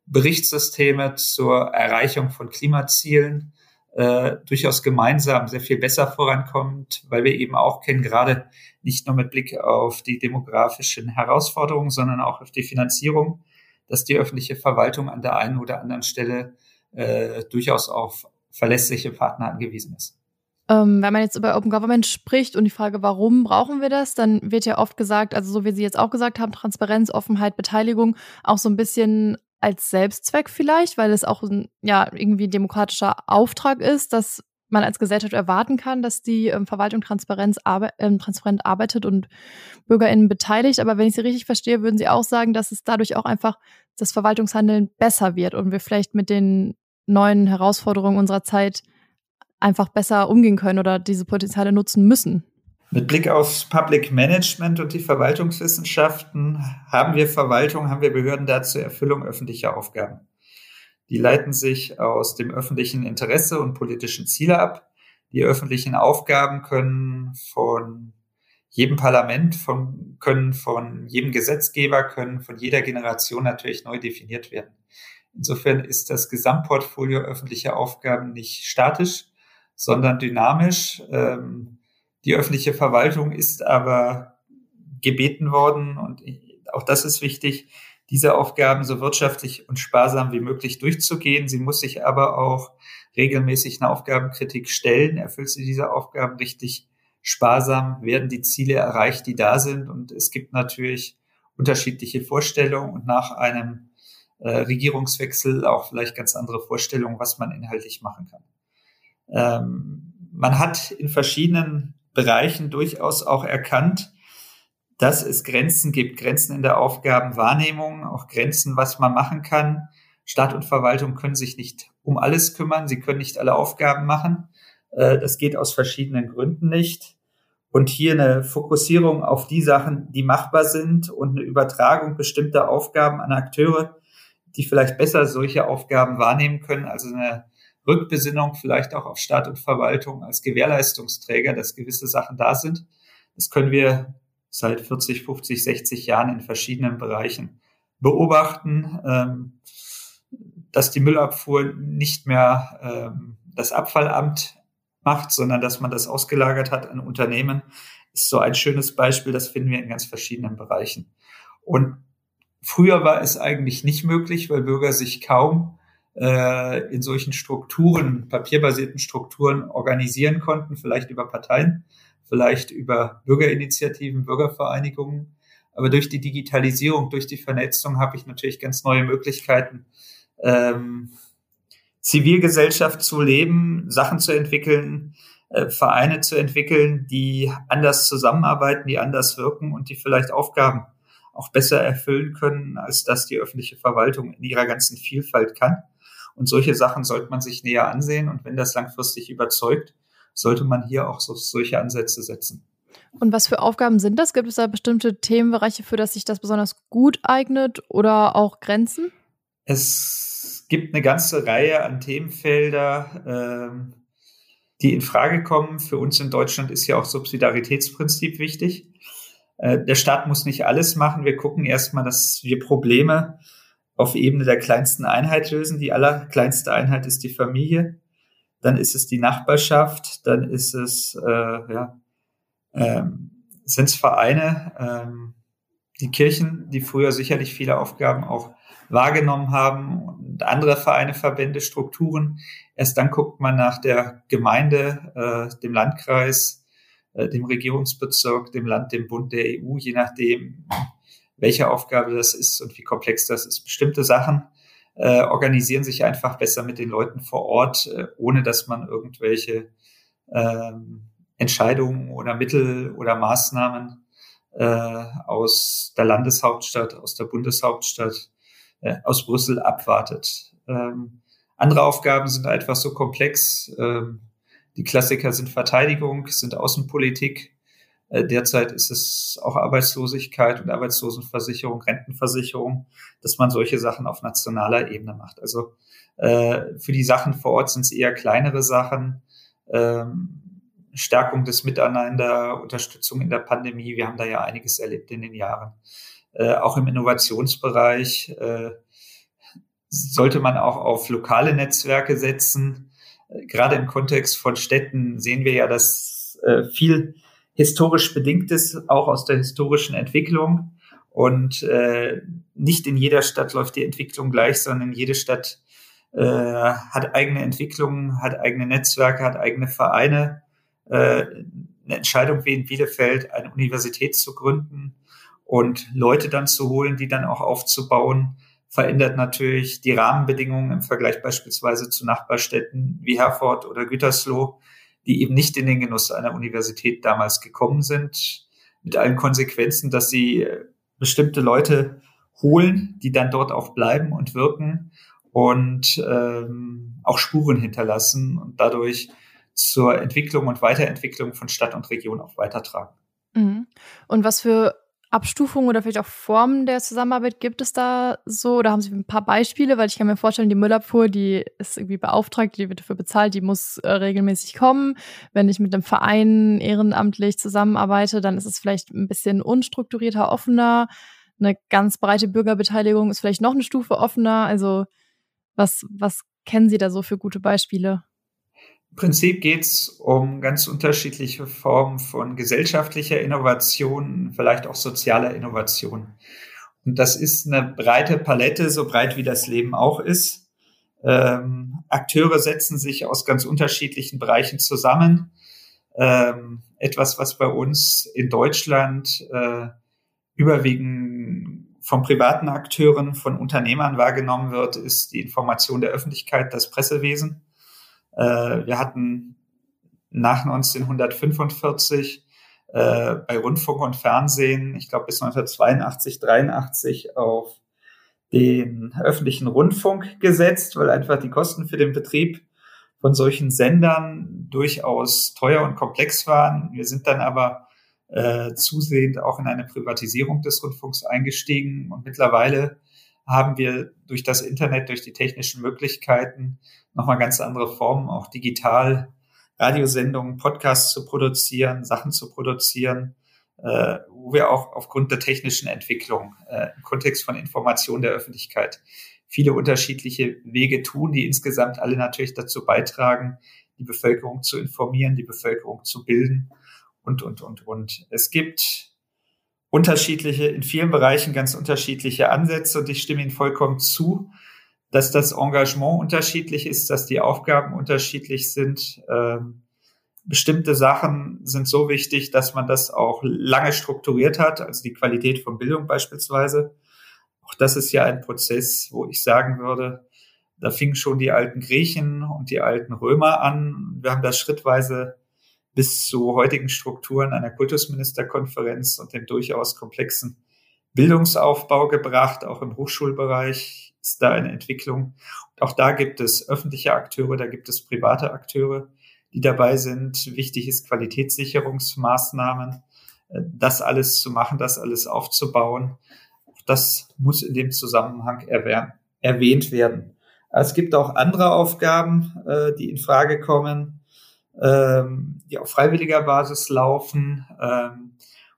Berichtssysteme zur Erreichung von Klimazielen, äh, durchaus gemeinsam sehr viel besser vorankommt, weil wir eben auch kennen, gerade nicht nur mit Blick auf die demografischen Herausforderungen, sondern auch auf die Finanzierung, dass die öffentliche Verwaltung an der einen oder anderen Stelle äh, durchaus auf verlässliche Partner angewiesen ist. Ähm, wenn man jetzt über Open Government spricht und die Frage, warum brauchen wir das, dann wird ja oft gesagt, also so wie Sie jetzt auch gesagt haben, Transparenz, Offenheit, Beteiligung, auch so ein bisschen als Selbstzweck vielleicht, weil es auch ein, ja irgendwie demokratischer Auftrag ist, dass man als Gesellschaft erwarten kann, dass die ähm, Verwaltung Transparenz arbe äh, transparent arbeitet und BürgerInnen beteiligt. Aber wenn ich Sie richtig verstehe, würden Sie auch sagen, dass es dadurch auch einfach das Verwaltungshandeln besser wird und wir vielleicht mit den neuen Herausforderungen unserer Zeit einfach besser umgehen können oder diese Potenziale nutzen müssen. Mit Blick aufs Public Management und die Verwaltungswissenschaften haben wir Verwaltung, haben wir Behörden da zur Erfüllung öffentlicher Aufgaben. Die leiten sich aus dem öffentlichen Interesse und politischen Ziele ab. Die öffentlichen Aufgaben können von jedem Parlament, von, können von jedem Gesetzgeber, können von jeder Generation natürlich neu definiert werden. Insofern ist das Gesamtportfolio öffentlicher Aufgaben nicht statisch, sondern dynamisch. Ähm, die öffentliche Verwaltung ist aber gebeten worden, und auch das ist wichtig, diese Aufgaben so wirtschaftlich und sparsam wie möglich durchzugehen. Sie muss sich aber auch regelmäßig einer Aufgabenkritik stellen. Erfüllt sie diese Aufgaben richtig sparsam? Werden die Ziele erreicht, die da sind? Und es gibt natürlich unterschiedliche Vorstellungen und nach einem äh, Regierungswechsel auch vielleicht ganz andere Vorstellungen, was man inhaltlich machen kann. Ähm, man hat in verschiedenen Bereichen durchaus auch erkannt, dass es Grenzen gibt, Grenzen in der Aufgabenwahrnehmung, auch Grenzen, was man machen kann. Staat und Verwaltung können sich nicht um alles kümmern, sie können nicht alle Aufgaben machen. Äh, das geht aus verschiedenen Gründen nicht. Und hier eine Fokussierung auf die Sachen, die machbar sind und eine Übertragung bestimmter Aufgaben an Akteure, die vielleicht besser solche Aufgaben wahrnehmen können, also eine Rückbesinnung vielleicht auch auf Staat und Verwaltung als Gewährleistungsträger, dass gewisse Sachen da sind. Das können wir seit 40, 50, 60 Jahren in verschiedenen Bereichen beobachten, ähm, dass die Müllabfuhr nicht mehr ähm, das Abfallamt macht, sondern dass man das ausgelagert hat an Unternehmen, ist so ein schönes Beispiel. Das finden wir in ganz verschiedenen Bereichen. Und früher war es eigentlich nicht möglich, weil Bürger sich kaum äh, in solchen Strukturen, papierbasierten Strukturen organisieren konnten, vielleicht über Parteien, vielleicht über Bürgerinitiativen, Bürgervereinigungen. Aber durch die Digitalisierung, durch die Vernetzung habe ich natürlich ganz neue Möglichkeiten, ähm, Zivilgesellschaft zu leben, Sachen zu entwickeln, äh, Vereine zu entwickeln, die anders zusammenarbeiten, die anders wirken und die vielleicht Aufgaben auch besser erfüllen können, als das die öffentliche Verwaltung in ihrer ganzen Vielfalt kann. Und solche Sachen sollte man sich näher ansehen. Und wenn das langfristig überzeugt, sollte man hier auch so, solche Ansätze setzen. Und was für Aufgaben sind das? Gibt es da bestimmte Themenbereiche, für das sich das besonders gut eignet oder auch Grenzen? Es gibt eine ganze Reihe an Themenfelder, ähm, die in Frage kommen. Für uns in Deutschland ist ja auch Subsidiaritätsprinzip wichtig. Äh, der Staat muss nicht alles machen. Wir gucken erstmal, dass wir Probleme auf Ebene der kleinsten Einheit lösen. Die allerkleinste Einheit ist die Familie. Dann ist es die Nachbarschaft. Dann ist es, äh, ja, ähm, sind es Vereine, ähm, die Kirchen, die früher sicherlich viele Aufgaben auch wahrgenommen haben und andere Vereine, Verbände, Strukturen. Erst dann guckt man nach der Gemeinde, äh, dem Landkreis, äh, dem Regierungsbezirk, dem Land, dem Bund, der EU, je nachdem, welche Aufgabe das ist und wie komplex das ist. Bestimmte Sachen äh, organisieren sich einfach besser mit den Leuten vor Ort, äh, ohne dass man irgendwelche ähm, Entscheidungen oder Mittel oder Maßnahmen äh, aus der Landeshauptstadt, aus der Bundeshauptstadt, äh, aus Brüssel abwartet. Ähm, andere Aufgaben sind einfach so komplex. Ähm, die Klassiker sind Verteidigung, sind Außenpolitik, derzeit ist es auch Arbeitslosigkeit und Arbeitslosenversicherung, Rentenversicherung, dass man solche Sachen auf nationaler Ebene macht. Also äh, für die Sachen vor Ort sind es eher kleinere Sachen. Ähm, Stärkung des Miteinander, Unterstützung in der Pandemie. Wir haben da ja einiges erlebt in den Jahren. Äh, auch im Innovationsbereich äh, sollte man auch auf lokale Netzwerke setzen. Äh, gerade im Kontext von Städten sehen wir ja, dass äh, viel historisch bedingt ist, auch aus der historischen Entwicklung. Und äh, nicht in jeder Stadt läuft die Entwicklung gleich, sondern jede Stadt äh, hat eigene Entwicklungen, hat eigene Netzwerke, hat eigene Vereine. Äh, eine Entscheidung wie in Bielefeld, eine Universität zu gründen und Leute dann zu holen, die dann auch aufzubauen, verändert natürlich die Rahmenbedingungen im Vergleich beispielsweise zu Nachbarstädten wie Herford oder Gütersloh, die eben nicht in den Genuss einer Universität damals gekommen sind, mit allen Konsequenzen, dass sie äh, bestimmte Leute holen, die dann dort auch bleiben und wirken und ähm, auch Spuren hinterlassen und dadurch zur Entwicklung und Weiterentwicklung von Stadt und Region auch weitertragen. Mhm. Und was für Abstufungen oder vielleicht auch Formen der Zusammenarbeit gibt es da so? Oder haben Sie ein paar Beispiele? Weil ich kann mir vorstellen, die Müllabfuhr, die ist irgendwie beauftragt, die wird dafür bezahlt, die muss äh, regelmäßig kommen. Wenn ich mit einem Verein ehrenamtlich zusammenarbeite, dann ist es vielleicht ein bisschen unstrukturierter, offener. Eine ganz breite Bürgerbeteiligung ist vielleicht noch eine Stufe offener. Also was, was kennen Sie da so für gute Beispiele? Prinzip geht es um ganz unterschiedliche Formen von gesellschaftlicher Innovation, vielleicht auch sozialer Innovation. Und das ist eine breite Palette, so breit wie das Leben auch ist. Ähm, Akteure setzen sich aus ganz unterschiedlichen Bereichen zusammen. Ähm, etwas, was bei uns in Deutschland äh, überwiegend von privaten Akteuren, von Unternehmern wahrgenommen wird, ist die Information der Öffentlichkeit, das Pressewesen. Äh, wir hatten nach 1945 äh, bei Rundfunk und Fernsehen, ich glaube bis 1982, 83 auf den öffentlichen Rundfunk gesetzt, weil einfach die Kosten für den Betrieb von solchen Sendern durchaus teuer und komplex waren. Wir sind dann aber äh, zusehend auch in eine Privatisierung des Rundfunks eingestiegen und mittlerweile haben wir durch das Internet, durch die technischen Möglichkeiten nochmal ganz andere Formen, auch digital Radiosendungen, Podcasts zu produzieren, Sachen zu produzieren, äh, wo wir auch aufgrund der technischen Entwicklung äh, im Kontext von Information der Öffentlichkeit viele unterschiedliche Wege tun, die insgesamt alle natürlich dazu beitragen, die Bevölkerung zu informieren, die Bevölkerung zu bilden und, und, und, und. Es gibt unterschiedliche, in vielen Bereichen ganz unterschiedliche Ansätze und ich stimme Ihnen vollkommen zu dass das Engagement unterschiedlich ist, dass die Aufgaben unterschiedlich sind. Ähm, bestimmte Sachen sind so wichtig, dass man das auch lange strukturiert hat, also die Qualität von Bildung beispielsweise. Auch das ist ja ein Prozess, wo ich sagen würde, Da fingen schon die alten Griechen und die alten Römer an. Wir haben das schrittweise bis zu heutigen Strukturen einer Kultusministerkonferenz und dem durchaus komplexen Bildungsaufbau gebracht. Auch im Hochschulbereich ist da eine Entwicklung. Und auch da gibt es öffentliche Akteure, da gibt es private Akteure, die dabei sind. Wichtig ist Qualitätssicherungsmaßnahmen, äh, das alles zu machen, das alles aufzubauen. Das muss in dem Zusammenhang erwähnt werden. Es gibt auch andere Aufgaben, äh, die in Frage kommen, ähm, die auf freiwilliger Basis laufen, ähm,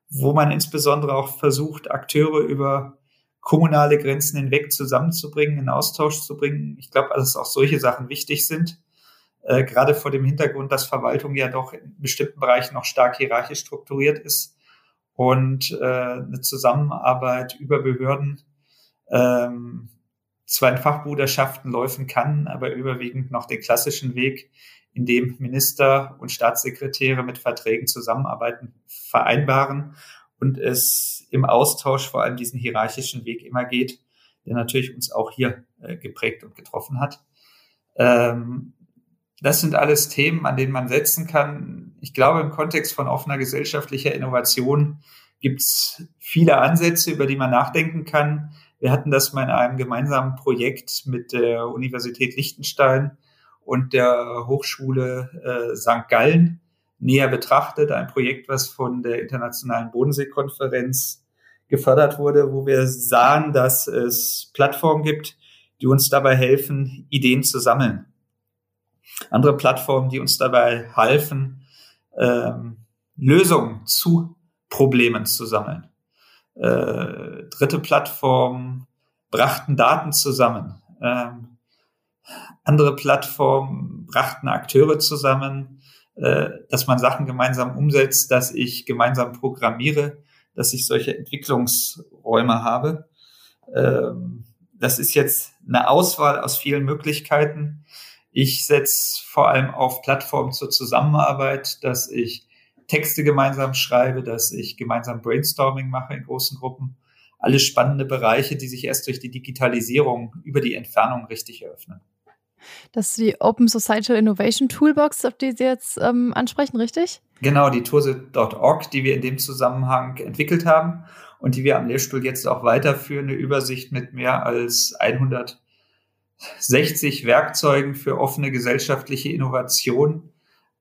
wo man insbesondere auch versucht, Akteure über kommunale Grenzen hinweg zusammenzubringen, in Austausch zu bringen. Ich glaube, dass auch solche Sachen wichtig sind, äh, gerade vor dem Hintergrund, dass Verwaltung ja doch in bestimmten Bereichen noch stark hierarchisch strukturiert ist und äh, eine Zusammenarbeit über Behörden ähm, zwar in Fachbruderschaften laufen kann, aber überwiegend noch den klassischen Weg, in dem Minister und Staatssekretäre mit Verträgen zusammenarbeiten, vereinbaren und es im Austausch vor allem diesen hierarchischen Weg immer geht, der natürlich uns auch hier äh, geprägt und getroffen hat. Ähm, das sind alles Themen, an denen man setzen kann. Ich glaube, im Kontext von offener gesellschaftlicher Innovation gibt es viele Ansätze, über die man nachdenken kann. Wir hatten das mal in einem gemeinsamen Projekt mit der Universität Liechtenstein und der Hochschule äh, St. Gallen näher betrachtet. Ein Projekt, was von der Internationalen Bodenseekonferenz gefördert wurde, wo wir sahen, dass es Plattformen gibt, die uns dabei helfen, Ideen zu sammeln. Andere Plattformen, die uns dabei halfen, ähm, Lösungen zu Problemen zu sammeln. Äh, dritte Plattformen brachten Daten zusammen. Ähm, andere Plattformen brachten Akteure zusammen, äh, dass man Sachen gemeinsam umsetzt, dass ich gemeinsam programmiere, dass ich solche Entwicklungsräume habe. Ähm, das ist jetzt eine Auswahl aus vielen Möglichkeiten. Ich setze vor allem auf Plattformen zur Zusammenarbeit, dass ich Texte gemeinsam schreibe, dass ich gemeinsam Brainstorming mache in großen Gruppen. Alles spannende Bereiche, die sich erst durch die Digitalisierung über die Entfernung richtig eröffnen. Das ist die Open Societal Innovation Toolbox, auf die Sie jetzt ähm, ansprechen, richtig? Genau, die Tourse.org, die wir in dem Zusammenhang entwickelt haben und die wir am Lehrstuhl jetzt auch weiterführen. Eine Übersicht mit mehr als 160 Werkzeugen für offene gesellschaftliche Innovation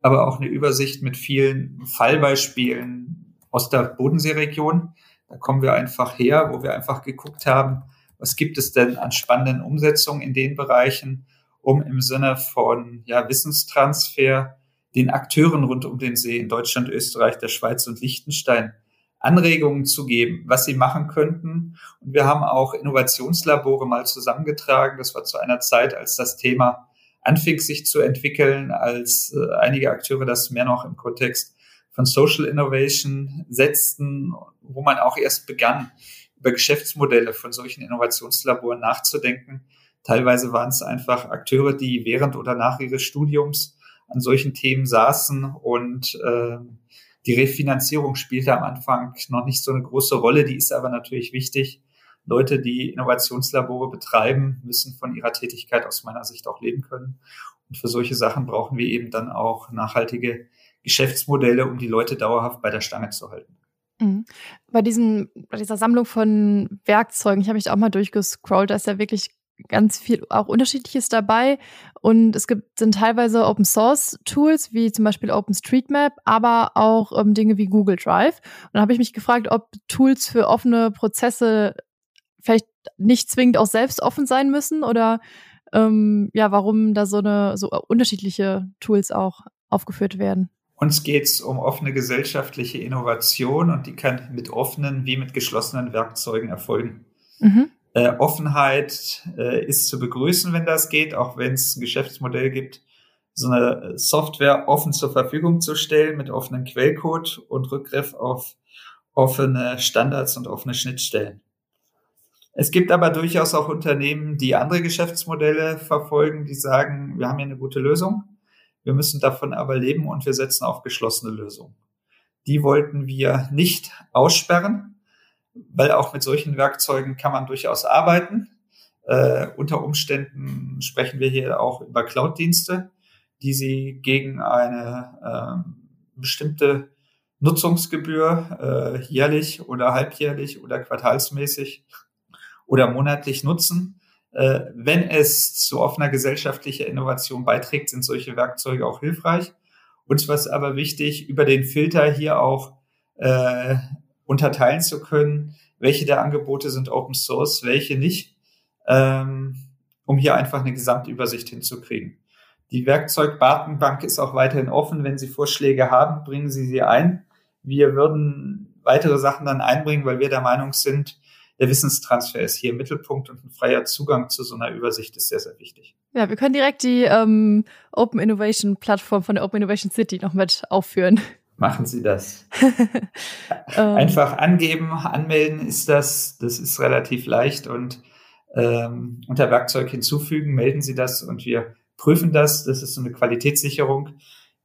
aber auch eine Übersicht mit vielen Fallbeispielen aus der Bodenseeregion. Da kommen wir einfach her, wo wir einfach geguckt haben, was gibt es denn an spannenden Umsetzungen in den Bereichen, um im Sinne von ja, Wissenstransfer den Akteuren rund um den See in Deutschland, Österreich, der Schweiz und Liechtenstein Anregungen zu geben, was sie machen könnten. Und wir haben auch Innovationslabore mal zusammengetragen. Das war zu einer Zeit, als das Thema anfing sich zu entwickeln, als äh, einige Akteure das mehr noch im Kontext von Social Innovation setzten, wo man auch erst begann, über Geschäftsmodelle von solchen Innovationslaboren nachzudenken. Teilweise waren es einfach Akteure, die während oder nach ihres Studiums an solchen Themen saßen und äh, die Refinanzierung spielte am Anfang noch nicht so eine große Rolle, die ist aber natürlich wichtig, Leute, die Innovationslabore betreiben, müssen von ihrer Tätigkeit aus meiner Sicht auch leben können. Und für solche Sachen brauchen wir eben dann auch nachhaltige Geschäftsmodelle, um die Leute dauerhaft bei der Stange zu halten. Mhm. Bei, diesen, bei dieser Sammlung von Werkzeugen, ich habe mich auch mal durchgescrollt, da ist ja wirklich ganz viel auch unterschiedliches dabei und es gibt sind teilweise Open Source Tools wie zum Beispiel OpenStreetMap, aber auch ähm, Dinge wie Google Drive. Und da habe ich mich gefragt, ob Tools für offene Prozesse vielleicht nicht zwingend auch selbst offen sein müssen oder ähm, ja, warum da so eine so unterschiedliche Tools auch aufgeführt werden. Uns geht es um offene gesellschaftliche Innovation und die kann mit offenen wie mit geschlossenen Werkzeugen erfolgen. Mhm. Äh, Offenheit äh, ist zu begrüßen, wenn das geht, auch wenn es ein Geschäftsmodell gibt, so eine Software offen zur Verfügung zu stellen mit offenem Quellcode und Rückgriff auf offene Standards und offene Schnittstellen. Es gibt aber durchaus auch Unternehmen, die andere Geschäftsmodelle verfolgen, die sagen, wir haben hier eine gute Lösung, wir müssen davon aber leben und wir setzen auf geschlossene Lösungen. Die wollten wir nicht aussperren, weil auch mit solchen Werkzeugen kann man durchaus arbeiten. Äh, unter Umständen sprechen wir hier auch über Cloud-Dienste, die Sie gegen eine äh, bestimmte Nutzungsgebühr äh, jährlich oder halbjährlich oder quartalsmäßig oder monatlich nutzen. Äh, wenn es zu offener gesellschaftlicher Innovation beiträgt, sind solche Werkzeuge auch hilfreich. Uns war es aber wichtig, über den Filter hier auch äh, unterteilen zu können, welche der Angebote sind Open Source, welche nicht, ähm, um hier einfach eine Gesamtübersicht hinzukriegen. Die Werkzeugdatenbank ist auch weiterhin offen. Wenn Sie Vorschläge haben, bringen Sie sie ein. Wir würden weitere Sachen dann einbringen, weil wir der Meinung sind, der Wissenstransfer ist hier im Mittelpunkt und ein freier Zugang zu so einer Übersicht ist sehr, sehr wichtig. Ja, wir können direkt die ähm, Open Innovation Plattform von der Open Innovation City noch mit aufführen. Machen Sie das. Ähm. Einfach angeben, anmelden ist das. Das ist relativ leicht und ähm, unter Werkzeug hinzufügen, melden Sie das und wir prüfen das. Das ist so eine Qualitätssicherung,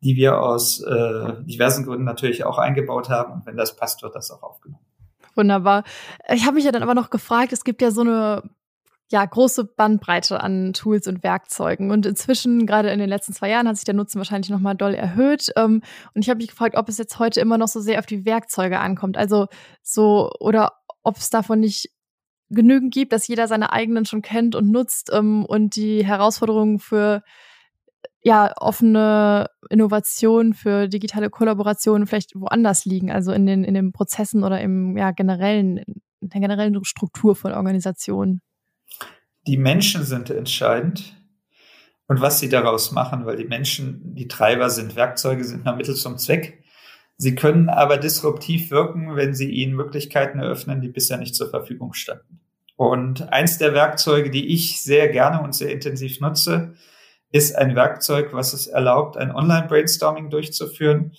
die wir aus äh, diversen Gründen natürlich auch eingebaut haben. Und wenn das passt, wird das auch aufgenommen. Wunderbar. Ich habe mich ja dann aber noch gefragt, es gibt ja so eine ja, große Bandbreite an Tools und Werkzeugen. Und inzwischen, gerade in den letzten zwei Jahren, hat sich der Nutzen wahrscheinlich nochmal doll erhöht. Ähm, und ich habe mich gefragt, ob es jetzt heute immer noch so sehr auf die Werkzeuge ankommt. Also so, oder ob es davon nicht genügend gibt, dass jeder seine eigenen schon kennt und nutzt ähm, und die Herausforderungen für ja, offene Innovation für digitale Kollaboration vielleicht woanders liegen, also in den, in den Prozessen oder im ja, generellen, in der generellen Struktur von Organisationen. Die Menschen sind entscheidend und was sie daraus machen, weil die Menschen die Treiber sind. Werkzeuge sind nur Mittel zum Zweck. Sie können aber disruptiv wirken, wenn sie ihnen Möglichkeiten eröffnen, die bisher nicht zur Verfügung standen. Und eins der Werkzeuge, die ich sehr gerne und sehr intensiv nutze, ist ein Werkzeug, was es erlaubt, ein Online-Brainstorming durchzuführen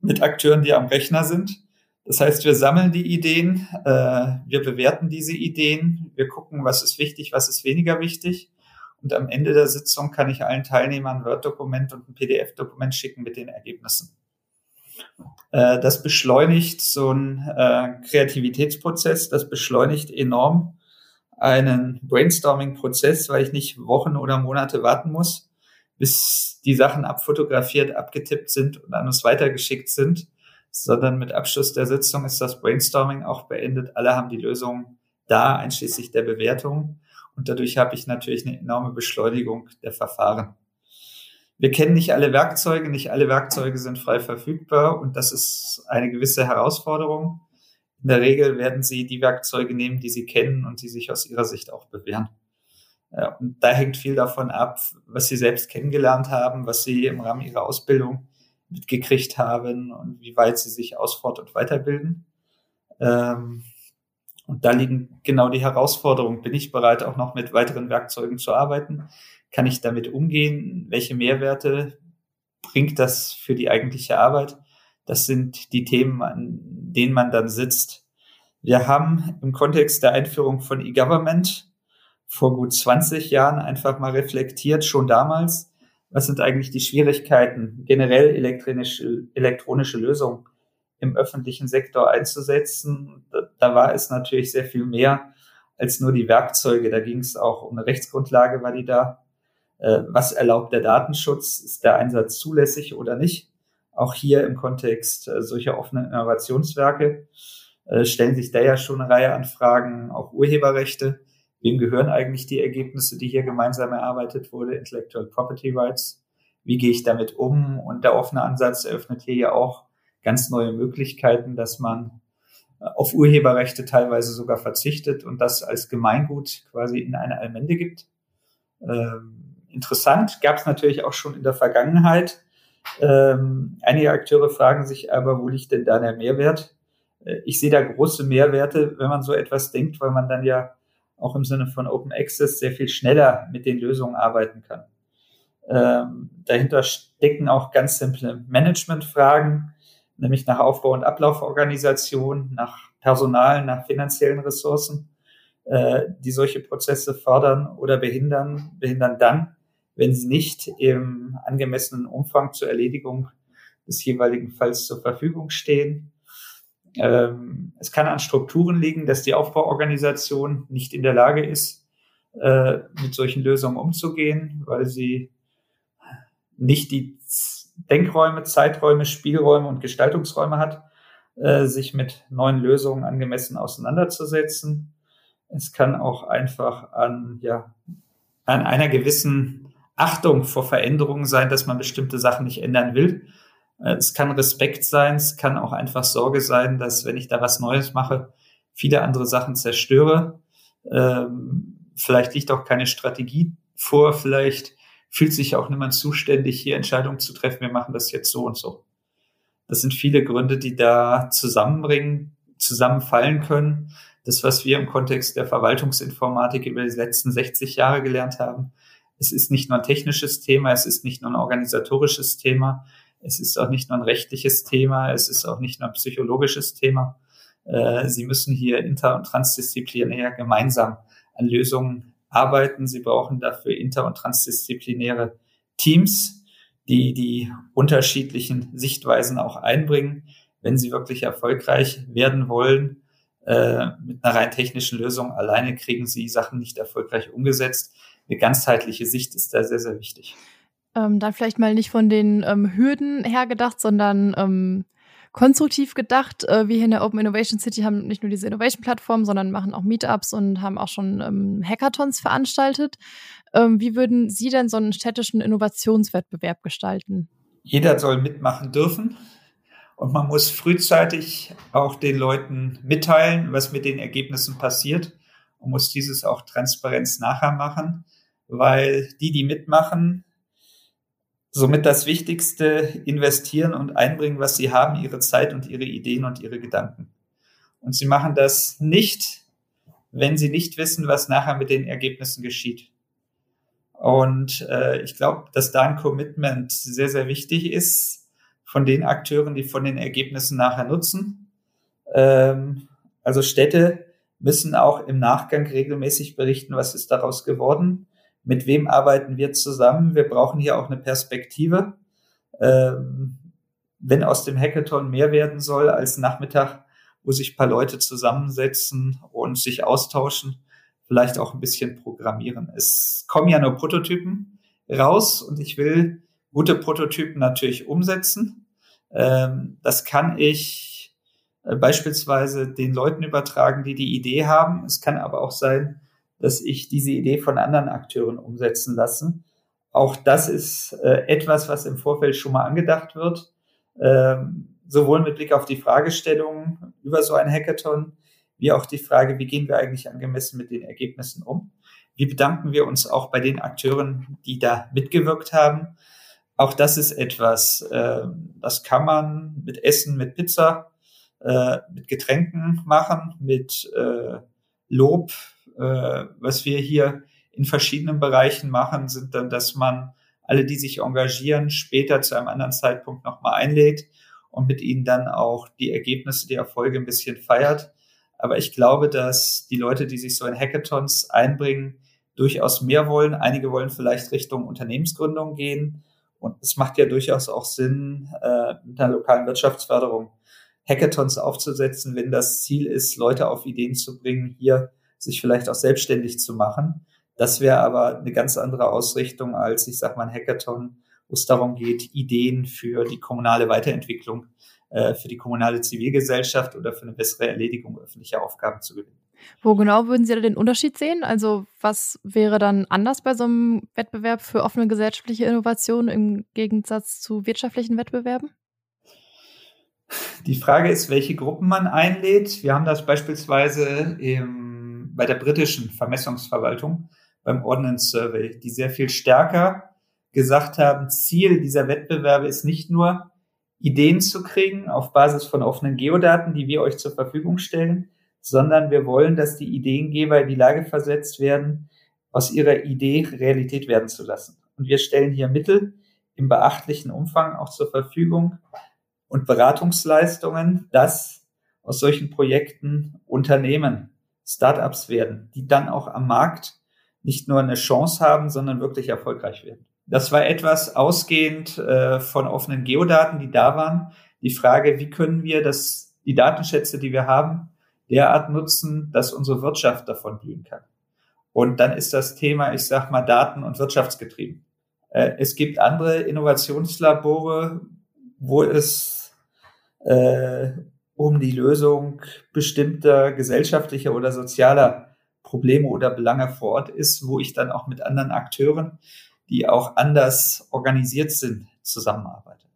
mit Akteuren, die am Rechner sind. Das heißt, wir sammeln die Ideen, äh, wir bewerten diese Ideen, wir gucken, was ist wichtig, was ist weniger wichtig. Und am Ende der Sitzung kann ich allen Teilnehmern ein Word-Dokument und ein PDF-Dokument schicken mit den Ergebnissen. Äh, das beschleunigt so einen äh, Kreativitätsprozess, das beschleunigt enorm einen Brainstorming-Prozess, weil ich nicht Wochen oder Monate warten muss, bis die Sachen abfotografiert, abgetippt sind und an uns weitergeschickt sind, sondern mit Abschluss der Sitzung ist das Brainstorming auch beendet. Alle haben die Lösung da, einschließlich der Bewertung. Und dadurch habe ich natürlich eine enorme Beschleunigung der Verfahren. Wir kennen nicht alle Werkzeuge, nicht alle Werkzeuge sind frei verfügbar und das ist eine gewisse Herausforderung. In der Regel werden Sie die Werkzeuge nehmen, die Sie kennen und die sich aus Ihrer Sicht auch bewähren. Und da hängt viel davon ab, was Sie selbst kennengelernt haben, was Sie im Rahmen Ihrer Ausbildung mitgekriegt haben und wie weit Sie sich ausfort- und weiterbilden. Ähm, und da liegen genau die Herausforderungen. Bin ich bereit, auch noch mit weiteren Werkzeugen zu arbeiten? Kann ich damit umgehen? Welche Mehrwerte bringt das für die eigentliche Arbeit? Das sind die Themen, an denen man dann sitzt. Wir haben im Kontext der Einführung von E-Government vor gut 20 Jahren einfach mal reflektiert, schon damals, was sind eigentlich die Schwierigkeiten, generell elektronische, elektronische Lösungen im öffentlichen Sektor einzusetzen. Da, da war es natürlich sehr viel mehr als nur die Werkzeuge. Da ging es auch um eine Rechtsgrundlage, war die da. Äh, was erlaubt der Datenschutz? Ist der Einsatz zulässig oder nicht? auch hier im Kontext äh, solcher offenen Innovationswerke äh, stellen sich da ja schon eine Reihe an Fragen, auch Urheberrechte. Wem gehören eigentlich die Ergebnisse, die hier gemeinsam erarbeitet wurde, Intellectual Property Rights? Wie gehe ich damit um? Und der offene Ansatz eröffnet hier ja auch ganz neue Möglichkeiten, dass man äh, auf Urheberrechte teilweise sogar verzichtet und das als Gemeingut quasi in eine Allmende gibt. Ähm, interessant gab es natürlich auch schon in der Vergangenheit. Ähm, einige Akteure fragen sich aber, wo liegt denn da der Mehrwert? Äh, ich sehe da große Mehrwerte, wenn man so etwas denkt, weil man dann ja auch im Sinne von Open Access sehr viel schneller mit den Lösungen arbeiten kann. Ähm, dahinter stecken auch ganz simple Managementfragen, nämlich nach Aufbau- und Ablauforganisation, nach Personal, nach finanziellen Ressourcen, äh, die solche Prozesse fördern oder behindern, behindern dann, wenn sie nicht im angemessenen Umfang zur Erledigung des jeweiligen Falls zur Verfügung stehen. Ähm, es kann an Strukturen liegen, dass die Aufbauorganisation nicht in der Lage ist, äh, mit solchen Lösungen umzugehen, weil sie nicht die Denkräume, Zeiträume, Spielräume und Gestaltungsräume hat, äh, sich mit neuen Lösungen angemessen auseinanderzusetzen. Es kann auch einfach an, ja, an einer gewissen Achtung vor Veränderungen sein, dass man bestimmte Sachen nicht ändern will. Äh, es kann Respekt sein, es kann auch einfach Sorge sein, dass wenn ich da was Neues mache, viele andere Sachen zerstöre. Ähm, vielleicht liegt auch keine Strategie vor, vielleicht fühlt sich auch niemand zuständig, hier Entscheidungen zu treffen, wir machen das jetzt so und so. Das sind viele Gründe, die da zusammenbringen, zusammenfallen können. Das, was wir im Kontext der Verwaltungsinformatik über die letzten 60 Jahre gelernt haben, es ist nicht nur ein technisches Thema, es ist nicht nur ein organisatorisches Thema, es ist auch nicht nur ein rechtliches Thema, es ist auch nicht nur ein psychologisches Thema. Äh, Sie müssen hier inter- und transdisziplinär gemeinsam an Lösungen arbeiten. Sie brauchen dafür inter- und transdisziplinäre Teams, die die unterschiedlichen Sichtweisen auch einbringen, wenn sie wirklich erfolgreich werden wollen. Äh, mit einer rein technischen Lösung alleine kriegen sie Sachen nicht erfolgreich umgesetzt. Eine ganzheitliche Sicht ist da sehr, sehr wichtig. Ähm, dann vielleicht mal nicht von den ähm, Hürden her gedacht, sondern ähm, konstruktiv gedacht. Äh, wir hier in der Open Innovation City haben nicht nur diese Innovation-Plattform, sondern machen auch Meetups und haben auch schon ähm, Hackathons veranstaltet. Ähm, wie würden Sie denn so einen städtischen Innovationswettbewerb gestalten? Jeder soll mitmachen dürfen. Und man muss frühzeitig auch den Leuten mitteilen, was mit den Ergebnissen passiert und muss dieses auch Transparenz nachher machen, weil die, die mitmachen, somit das Wichtigste investieren und einbringen, was sie haben, ihre Zeit und ihre Ideen und ihre Gedanken. Und sie machen das nicht, wenn sie nicht wissen, was nachher mit den Ergebnissen geschieht. Und äh, ich glaube, dass da ein Commitment sehr, sehr wichtig ist von den Akteuren, die von den Ergebnissen nachher nutzen. Ähm, also Städte müssen auch im Nachgang regelmäßig berichten, was ist daraus geworden mit wem arbeiten wir zusammen. Wir brauchen hier auch eine Perspektive. Ähm, wenn aus dem Hackathon mehr werden soll als Nachmittag, wo sich paar Leute zusammensetzen und sich austauschen, vielleicht auch ein bisschen programmieren. Es kommen ja nur Prototypen raus und ich will gute Prototypen natürlich umsetzen. Ähm, das kann ich äh, beispielsweise den Leuten übertragen, die die Idee haben. Es kann aber auch sein, dass ich diese Idee von anderen Akteuren umsetzen lassen. Auch das ist äh, etwas, was im Vorfeld schon mal angedacht wird, ähm, sowohl mit Blick auf die Fragestellungen über so ein Hackathon, wie auch die Frage, wie gehen wir eigentlich angemessen mit den Ergebnissen um? Wie bedanken wir uns auch bei den Akteuren, die da mitgewirkt haben? Auch das ist etwas, äh, das kann man mit Essen, mit Pizza, äh, mit Getränken machen, mit äh, Lob, äh, was wir hier in verschiedenen Bereichen machen, sind dann, dass man alle, die sich engagieren, später zu einem anderen Zeitpunkt nochmal einlädt und mit ihnen dann auch die Ergebnisse, die Erfolge ein bisschen feiert. Aber ich glaube, dass die Leute, die sich so in Hackathons einbringen, durchaus mehr wollen. Einige wollen vielleicht Richtung Unternehmensgründung gehen. Und es macht ja durchaus auch Sinn, äh, mit einer lokalen Wirtschaftsförderung Hackathons aufzusetzen, wenn das Ziel ist, Leute auf Ideen zu bringen, hier sich vielleicht auch selbstständig zu machen. Das wäre aber eine ganz andere Ausrichtung als, ich sag mal, ein Hackathon, wo es darum geht, Ideen für die kommunale Weiterentwicklung, äh, für die kommunale Zivilgesellschaft oder für eine bessere Erledigung öffentlicher Aufgaben zu gewinnen. Wo genau würden Sie da den Unterschied sehen? Also was wäre dann anders bei so einem Wettbewerb für offene gesellschaftliche Innovation im Gegensatz zu wirtschaftlichen Wettbewerben? Die Frage ist, welche Gruppen man einlädt. Wir haben das beispielsweise im bei der britischen Vermessungsverwaltung beim Ordnance Survey, die sehr viel stärker gesagt haben, Ziel dieser Wettbewerbe ist nicht nur Ideen zu kriegen auf Basis von offenen Geodaten, die wir euch zur Verfügung stellen, sondern wir wollen, dass die Ideengeber in die Lage versetzt werden, aus ihrer Idee Realität werden zu lassen. Und wir stellen hier Mittel im beachtlichen Umfang auch zur Verfügung und Beratungsleistungen, dass aus solchen Projekten Unternehmen Startups werden, die dann auch am Markt nicht nur eine Chance haben, sondern wirklich erfolgreich werden. Das war etwas ausgehend äh, von offenen Geodaten, die da waren. Die Frage, wie können wir das, die Datenschätze, die wir haben, derart nutzen, dass unsere Wirtschaft davon blühen kann. Und dann ist das Thema, ich sag mal, Daten- und wirtschaftsgetrieben. Äh, es gibt andere Innovationslabore, wo es äh, um die Lösung bestimmter gesellschaftlicher oder sozialer Probleme oder Belange vor Ort ist, wo ich dann auch mit anderen Akteuren, die auch anders organisiert sind, zusammenarbeite.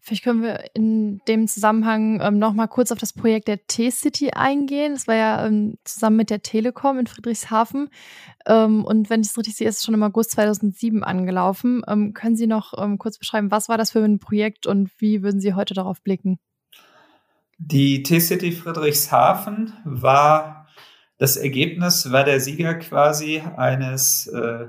Vielleicht können wir in dem Zusammenhang ähm, noch mal kurz auf das Projekt der T-City eingehen. Das war ja ähm, zusammen mit der Telekom in Friedrichshafen. Ähm, und wenn ich es richtig sehe, ist es schon im August 2007 angelaufen. Ähm, können Sie noch ähm, kurz beschreiben, was war das für ein Projekt und wie würden Sie heute darauf blicken? Die T-City Friedrichshafen war das Ergebnis, war der Sieger quasi eines äh,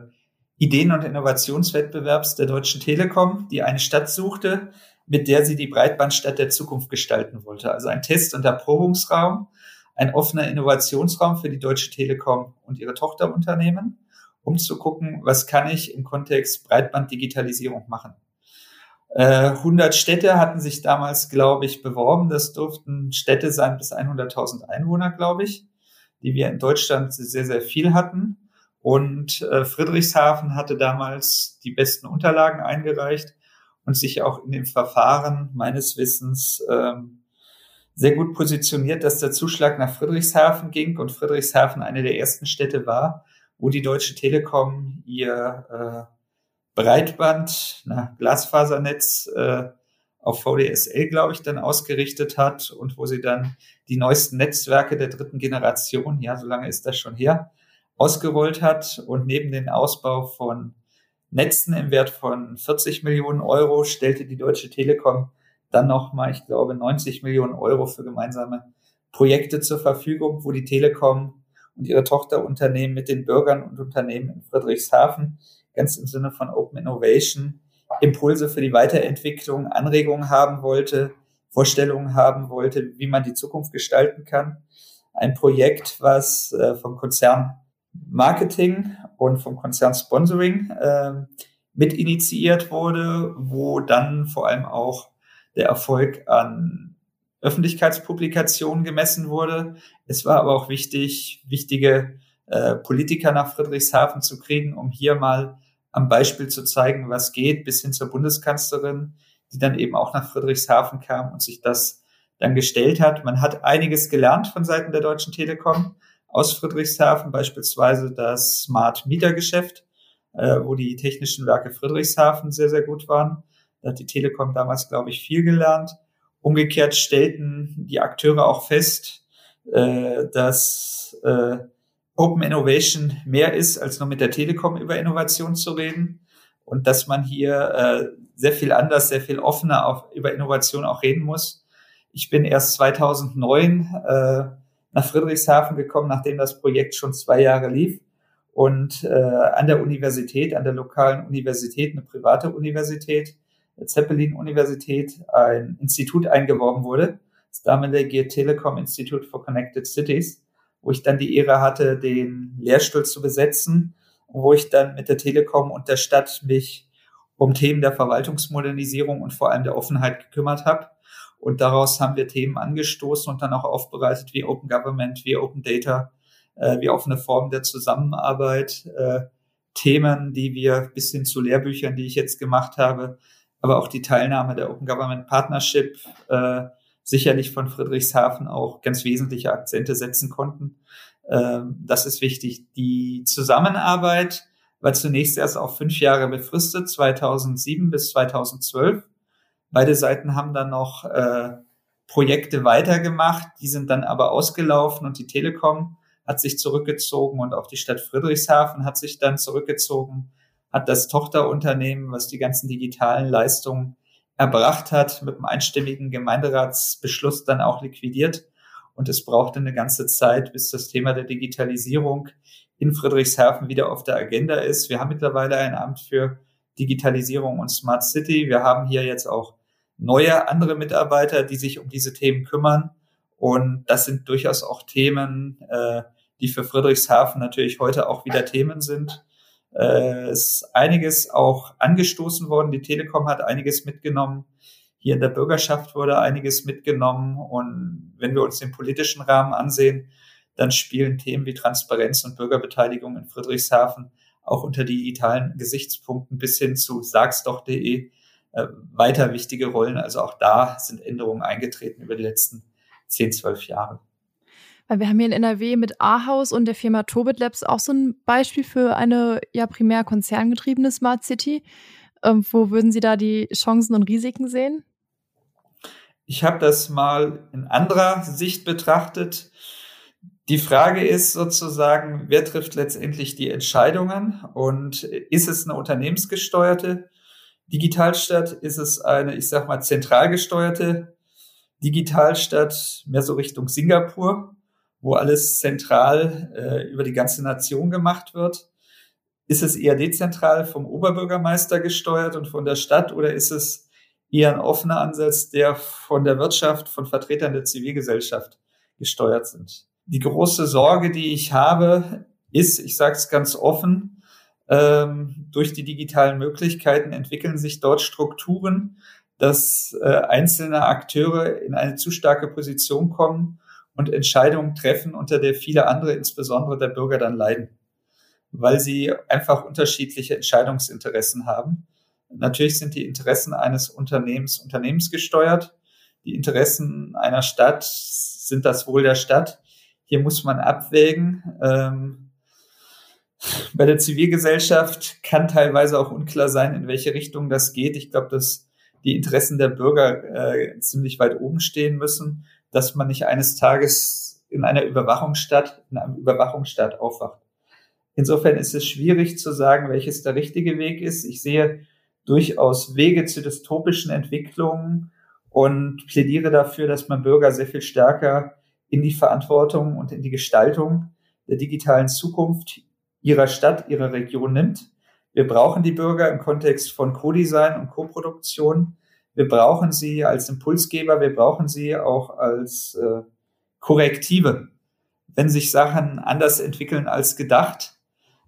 Ideen- und Innovationswettbewerbs der Deutschen Telekom, die eine Stadt suchte, mit der sie die Breitbandstadt der Zukunft gestalten wollte. Also ein Test- und Erprobungsraum, ein offener Innovationsraum für die Deutsche Telekom und ihre Tochterunternehmen, um zu gucken, was kann ich im Kontext Breitbanddigitalisierung machen. 100 äh, Städte hatten sich damals, glaube ich, beworben. Das durften Städte sein bis 100.000 Einwohner, glaube ich, die wir in Deutschland sehr, sehr viel hatten. Und äh, Friedrichshafen hatte damals die besten Unterlagen eingereicht und sich auch in dem Verfahren meines Wissens ähm, sehr gut positioniert, dass der Zuschlag nach Friedrichshafen ging und Friedrichshafen eine der ersten Städte war, wo die Deutsche Telekom ihr äh, Breitband, na, Glasfasernetz äh, auf VDSL, glaube ich, dann ausgerichtet hat und wo sie dann die neuesten Netzwerke der dritten Generation, ja, so lange ist das schon her, ausgerollt hat und neben den Ausbau von Netzen im Wert von 40 Millionen Euro stellte die Deutsche Telekom dann nochmal, ich glaube, 90 Millionen Euro für gemeinsame Projekte zur Verfügung, wo die Telekom und ihre Tochterunternehmen mit den Bürgern und Unternehmen in Friedrichshafen ganz im Sinne von Open Innovation Impulse für die Weiterentwicklung, Anregungen haben wollte, Vorstellungen haben wollte, wie man die Zukunft gestalten kann. Ein Projekt, was äh, vom Konzern Marketing und vom Konzern Sponsoring äh, mit initiiert wurde, wo dann vor allem auch der Erfolg an Öffentlichkeitspublikationen gemessen wurde. Es war aber auch wichtig, wichtige äh, Politiker nach Friedrichshafen zu kriegen, um hier mal am Beispiel zu zeigen, was geht, bis hin zur Bundeskanzlerin, die dann eben auch nach Friedrichshafen kam und sich das dann gestellt hat. Man hat einiges gelernt von Seiten der Deutschen Telekom aus Friedrichshafen, beispielsweise das Smart Meter Geschäft, äh, wo die technischen Werke Friedrichshafen sehr, sehr gut waren. Da hat die Telekom damals, glaube ich, viel gelernt. Umgekehrt stellten die Akteure auch fest, äh, dass äh, Open Innovation mehr ist, als nur mit der Telekom über Innovation zu reden. Und dass man hier äh, sehr viel anders, sehr viel offener auf, über Innovation auch reden muss. Ich bin erst 2009 äh, nach Friedrichshafen gekommen, nachdem das Projekt schon zwei Jahre lief. Und äh, an der Universität, an der lokalen Universität, eine private Universität, der Zeppelin-Universität, ein Institut eingeworben wurde, das damalige Telekom Institute for Connected Cities wo ich dann die Ehre hatte, den Lehrstuhl zu besetzen, wo ich dann mit der Telekom und der Stadt mich um Themen der Verwaltungsmodernisierung und vor allem der Offenheit gekümmert habe. Und daraus haben wir Themen angestoßen und dann auch aufbereitet wie Open Government, wie Open Data, äh, wie offene Formen der Zusammenarbeit, äh, Themen, die wir bis hin zu Lehrbüchern, die ich jetzt gemacht habe, aber auch die Teilnahme der Open Government Partnership, äh, sicherlich von Friedrichshafen auch ganz wesentliche Akzente setzen konnten. Ähm, das ist wichtig. Die Zusammenarbeit war zunächst erst auf fünf Jahre befristet, 2007 bis 2012. Beide Seiten haben dann noch äh, Projekte weitergemacht, die sind dann aber ausgelaufen und die Telekom hat sich zurückgezogen und auch die Stadt Friedrichshafen hat sich dann zurückgezogen, hat das Tochterunternehmen, was die ganzen digitalen Leistungen erbracht hat, mit einem einstimmigen Gemeinderatsbeschluss dann auch liquidiert. Und es brauchte eine ganze Zeit, bis das Thema der Digitalisierung in Friedrichshafen wieder auf der Agenda ist. Wir haben mittlerweile ein Amt für Digitalisierung und Smart City. Wir haben hier jetzt auch neue andere Mitarbeiter, die sich um diese Themen kümmern. Und das sind durchaus auch Themen, äh, die für Friedrichshafen natürlich heute auch wieder Themen sind. Äh, ist einiges auch angestoßen worden. Die Telekom hat einiges mitgenommen. Hier in der Bürgerschaft wurde einiges mitgenommen. Und wenn wir uns den politischen Rahmen ansehen, dann spielen Themen wie Transparenz und Bürgerbeteiligung in Friedrichshafen auch unter digitalen Gesichtspunkten bis hin zu sagsdoch.de äh, weiter wichtige Rollen. Also auch da sind Änderungen eingetreten über die letzten 10, 12 Jahre. Wir haben hier in NRW mit Ahaus und der Firma Tobit Labs auch so ein Beispiel für eine ja primär konzerngetriebene Smart City. Ähm, wo würden Sie da die Chancen und Risiken sehen? Ich habe das mal in anderer Sicht betrachtet. Die Frage ist sozusagen, wer trifft letztendlich die Entscheidungen und ist es eine unternehmensgesteuerte Digitalstadt? Ist es eine, ich sag mal, zentral gesteuerte Digitalstadt, mehr so Richtung Singapur? Wo alles zentral äh, über die ganze Nation gemacht wird? Ist es eher dezentral vom Oberbürgermeister gesteuert und von der Stadt oder ist es eher ein offener Ansatz, der von der Wirtschaft, von Vertretern der Zivilgesellschaft gesteuert sind? Die große Sorge, die ich habe, ist, ich sage es ganz offen, ähm, durch die digitalen Möglichkeiten entwickeln sich dort Strukturen, dass äh, einzelne Akteure in eine zu starke Position kommen und Entscheidungen treffen, unter der viele andere, insbesondere der Bürger, dann leiden, weil sie einfach unterschiedliche Entscheidungsinteressen haben. Natürlich sind die Interessen eines Unternehmens unternehmensgesteuert. Die Interessen einer Stadt sind das Wohl der Stadt. Hier muss man abwägen. Ähm, bei der Zivilgesellschaft kann teilweise auch unklar sein, in welche Richtung das geht. Ich glaube, dass die Interessen der Bürger äh, ziemlich weit oben stehen müssen dass man nicht eines Tages in einer Überwachungsstadt, in einem Überwachungsstaat aufwacht. Insofern ist es schwierig zu sagen, welches der richtige Weg ist. Ich sehe durchaus Wege zu dystopischen Entwicklungen und plädiere dafür, dass man Bürger sehr viel stärker in die Verantwortung und in die Gestaltung der digitalen Zukunft ihrer Stadt, ihrer Region nimmt. Wir brauchen die Bürger im Kontext von Co-Design und Co-Produktion. Wir brauchen sie als Impulsgeber, wir brauchen sie auch als äh, Korrektive, wenn sich Sachen anders entwickeln als gedacht.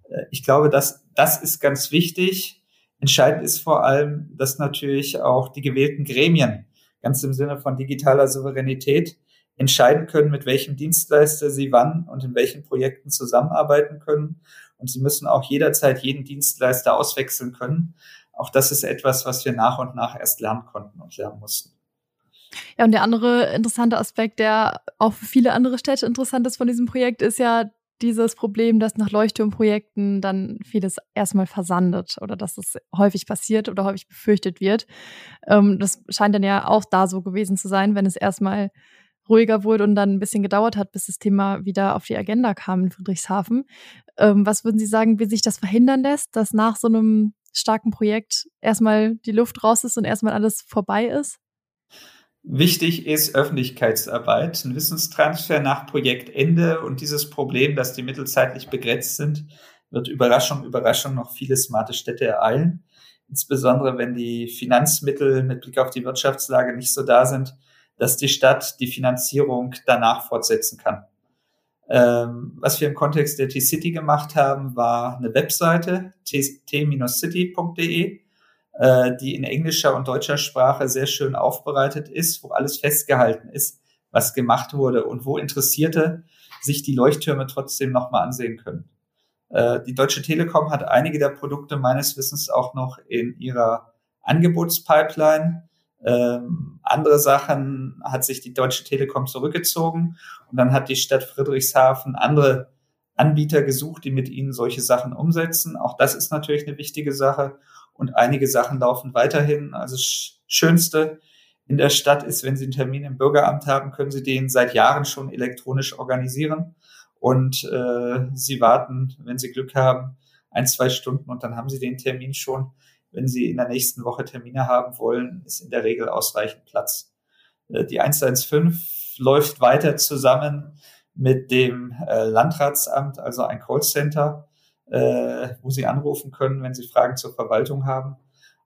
Äh, ich glaube, dass das ist ganz wichtig. Entscheidend ist vor allem, dass natürlich auch die gewählten Gremien, ganz im Sinne von digitaler Souveränität, entscheiden können, mit welchem Dienstleister sie wann und in welchen Projekten zusammenarbeiten können. Und sie müssen auch jederzeit jeden Dienstleister auswechseln können auch das ist etwas, was wir nach und nach erst lernen konnten und lernen mussten. Ja, und der andere interessante Aspekt, der auch für viele andere Städte interessant ist von diesem Projekt, ist ja dieses Problem, dass nach Leuchtturmprojekten dann vieles erstmal versandet oder dass es häufig passiert oder häufig befürchtet wird. Ähm, das scheint dann ja auch da so gewesen zu sein, wenn es erstmal ruhiger wurde und dann ein bisschen gedauert hat, bis das Thema wieder auf die Agenda kam in Friedrichshafen. Ähm, was würden Sie sagen, wie sich das verhindern lässt, dass nach so einem starken Projekt erstmal die Luft raus ist und erstmal alles vorbei ist? Wichtig ist Öffentlichkeitsarbeit, ein Wissenstransfer nach Projektende und dieses Problem, dass die Mittel zeitlich begrenzt sind, wird Überraschung, Überraschung noch viele smarte Städte ereilen. Insbesondere wenn die Finanzmittel mit Blick auf die Wirtschaftslage nicht so da sind, dass die Stadt die Finanzierung danach fortsetzen kann. Ähm, was wir im Kontext der T-City gemacht haben, war eine Webseite, t-city.de, äh, die in englischer und deutscher Sprache sehr schön aufbereitet ist, wo alles festgehalten ist, was gemacht wurde und wo Interessierte sich die Leuchttürme trotzdem nochmal ansehen können. Äh, die Deutsche Telekom hat einige der Produkte meines Wissens auch noch in ihrer Angebotspipeline. Ähm, andere Sachen hat sich die Deutsche Telekom zurückgezogen und dann hat die Stadt Friedrichshafen andere Anbieter gesucht, die mit ihnen solche Sachen umsetzen. Auch das ist natürlich eine wichtige Sache und einige Sachen laufen weiterhin. Also Schönste in der Stadt ist, wenn Sie einen Termin im Bürgeramt haben, können Sie den seit Jahren schon elektronisch organisieren und äh, Sie warten, wenn Sie Glück haben, ein, zwei Stunden und dann haben Sie den Termin schon wenn Sie in der nächsten Woche Termine haben wollen, ist in der Regel ausreichend Platz. Äh, die 115 läuft weiter zusammen mit dem äh, Landratsamt, also ein Callcenter, äh, wo Sie anrufen können, wenn Sie Fragen zur Verwaltung haben.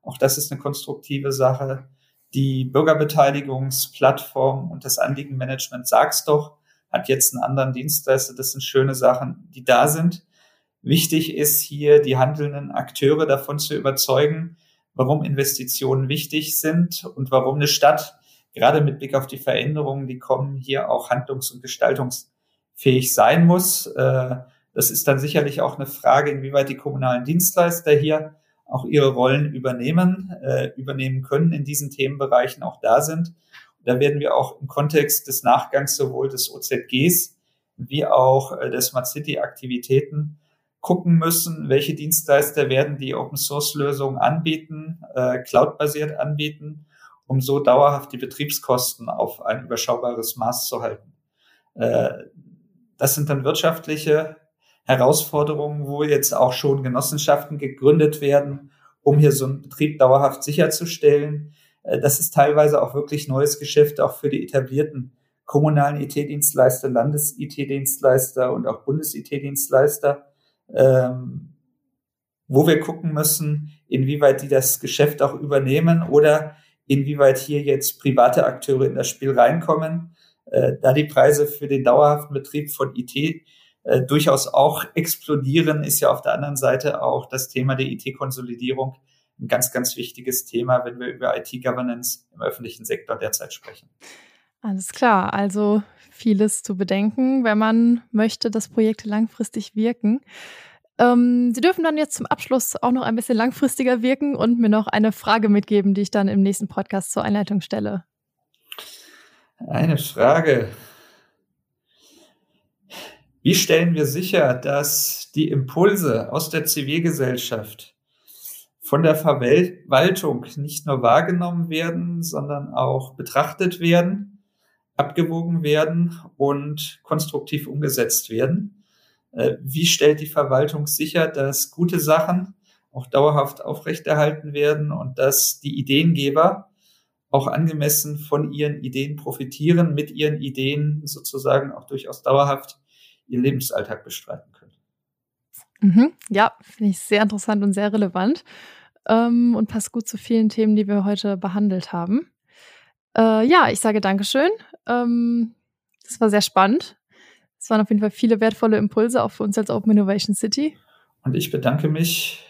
Auch das ist eine konstruktive Sache. Die Bürgerbeteiligungsplattform und das Anliegenmanagement sag's doch, hat jetzt einen anderen Dienstleister. Das sind schöne Sachen, die da sind. Wichtig ist hier, die handelnden Akteure davon zu überzeugen, warum Investitionen wichtig sind und warum eine Stadt gerade mit Blick auf die Veränderungen, die kommen, hier auch handlungs- und gestaltungsfähig fähig sein muss. Äh, das ist dann sicherlich auch eine Frage, inwieweit die kommunalen Dienstleister hier auch ihre Rollen übernehmen, äh, übernehmen können in diesen Themenbereichen auch da sind. Da werden wir auch im Kontext des Nachgangs sowohl des OZGs wie auch äh, der Smart City Aktivitäten gucken müssen, welche Dienstleister werden die Open Source Lösungen anbieten, äh, cloud-basiert anbieten, um so dauerhaft die Betriebskosten auf ein überschaubares Maß zu halten. Äh, das sind dann wirtschaftliche Herausforderungen, wo jetzt auch schon Genossenschaften gegründet werden, um hier so einen Betrieb dauerhaft sicherzustellen. Äh, das ist teilweise auch wirklich neues Geschäft, auch für die etablierten kommunalen IT-Dienstleister, Landes-IT-Dienstleister und auch Bundes-IT-Dienstleister, ähm, wo wir gucken müssen, inwieweit die das Geschäft auch übernehmen oder inwieweit hier jetzt private Akteure in das Spiel reinkommen, äh, da die Preise für den dauerhaften Betrieb von IT äh, durchaus auch explodieren, ist ja auf der anderen Seite auch das Thema der IT-Konsolidierung ein ganz, ganz wichtiges Thema, wenn wir über IT-Governance im öffentlichen Sektor derzeit sprechen. Alles klar, also vieles zu bedenken, wenn man möchte, dass Projekte langfristig wirken. Ähm, Sie dürfen dann jetzt zum Abschluss auch noch ein bisschen langfristiger wirken und mir noch eine Frage mitgeben, die ich dann im nächsten Podcast zur Einleitung stelle. Eine Frage. Wie stellen wir sicher, dass die Impulse aus der Zivilgesellschaft von der Verwaltung nicht nur wahrgenommen werden, sondern auch betrachtet werden abgewogen werden und konstruktiv umgesetzt werden. Äh, wie stellt die Verwaltung sicher, dass gute Sachen auch dauerhaft aufrechterhalten werden und dass die Ideengeber auch angemessen von ihren Ideen profitieren, mit ihren Ideen sozusagen auch durchaus dauerhaft ihren Lebensalltag bestreiten können. Mhm, ja, finde ich sehr interessant und sehr relevant ähm, und passt gut zu vielen Themen, die wir heute behandelt haben. Äh, ja, ich sage Dankeschön. Ähm, das war sehr spannend. Es waren auf jeden Fall viele wertvolle Impulse auch für uns als Open Innovation City. Und ich bedanke mich,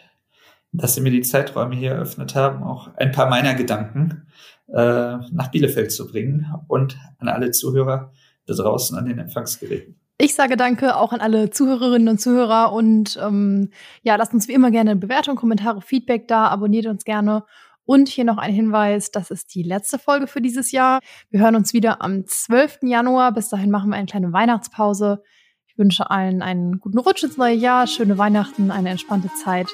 dass Sie mir die Zeiträume hier eröffnet haben, auch ein paar meiner Gedanken äh, nach Bielefeld zu bringen und an alle Zuhörer da draußen an den Empfangsgeräten. Ich sage Danke auch an alle Zuhörerinnen und Zuhörer und ähm, ja, lasst uns wie immer gerne Bewertung, Kommentare, Feedback da, abonniert uns gerne und hier noch ein Hinweis, das ist die letzte Folge für dieses Jahr. Wir hören uns wieder am 12. Januar. Bis dahin machen wir eine kleine Weihnachtspause. Ich wünsche allen einen guten Rutsch ins neue Jahr, schöne Weihnachten, eine entspannte Zeit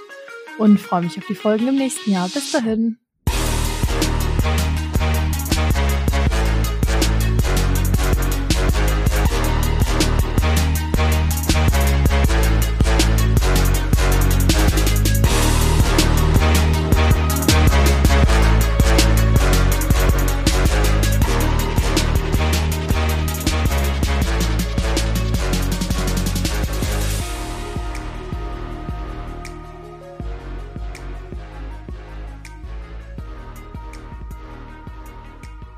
und freue mich auf die Folgen im nächsten Jahr. Bis dahin.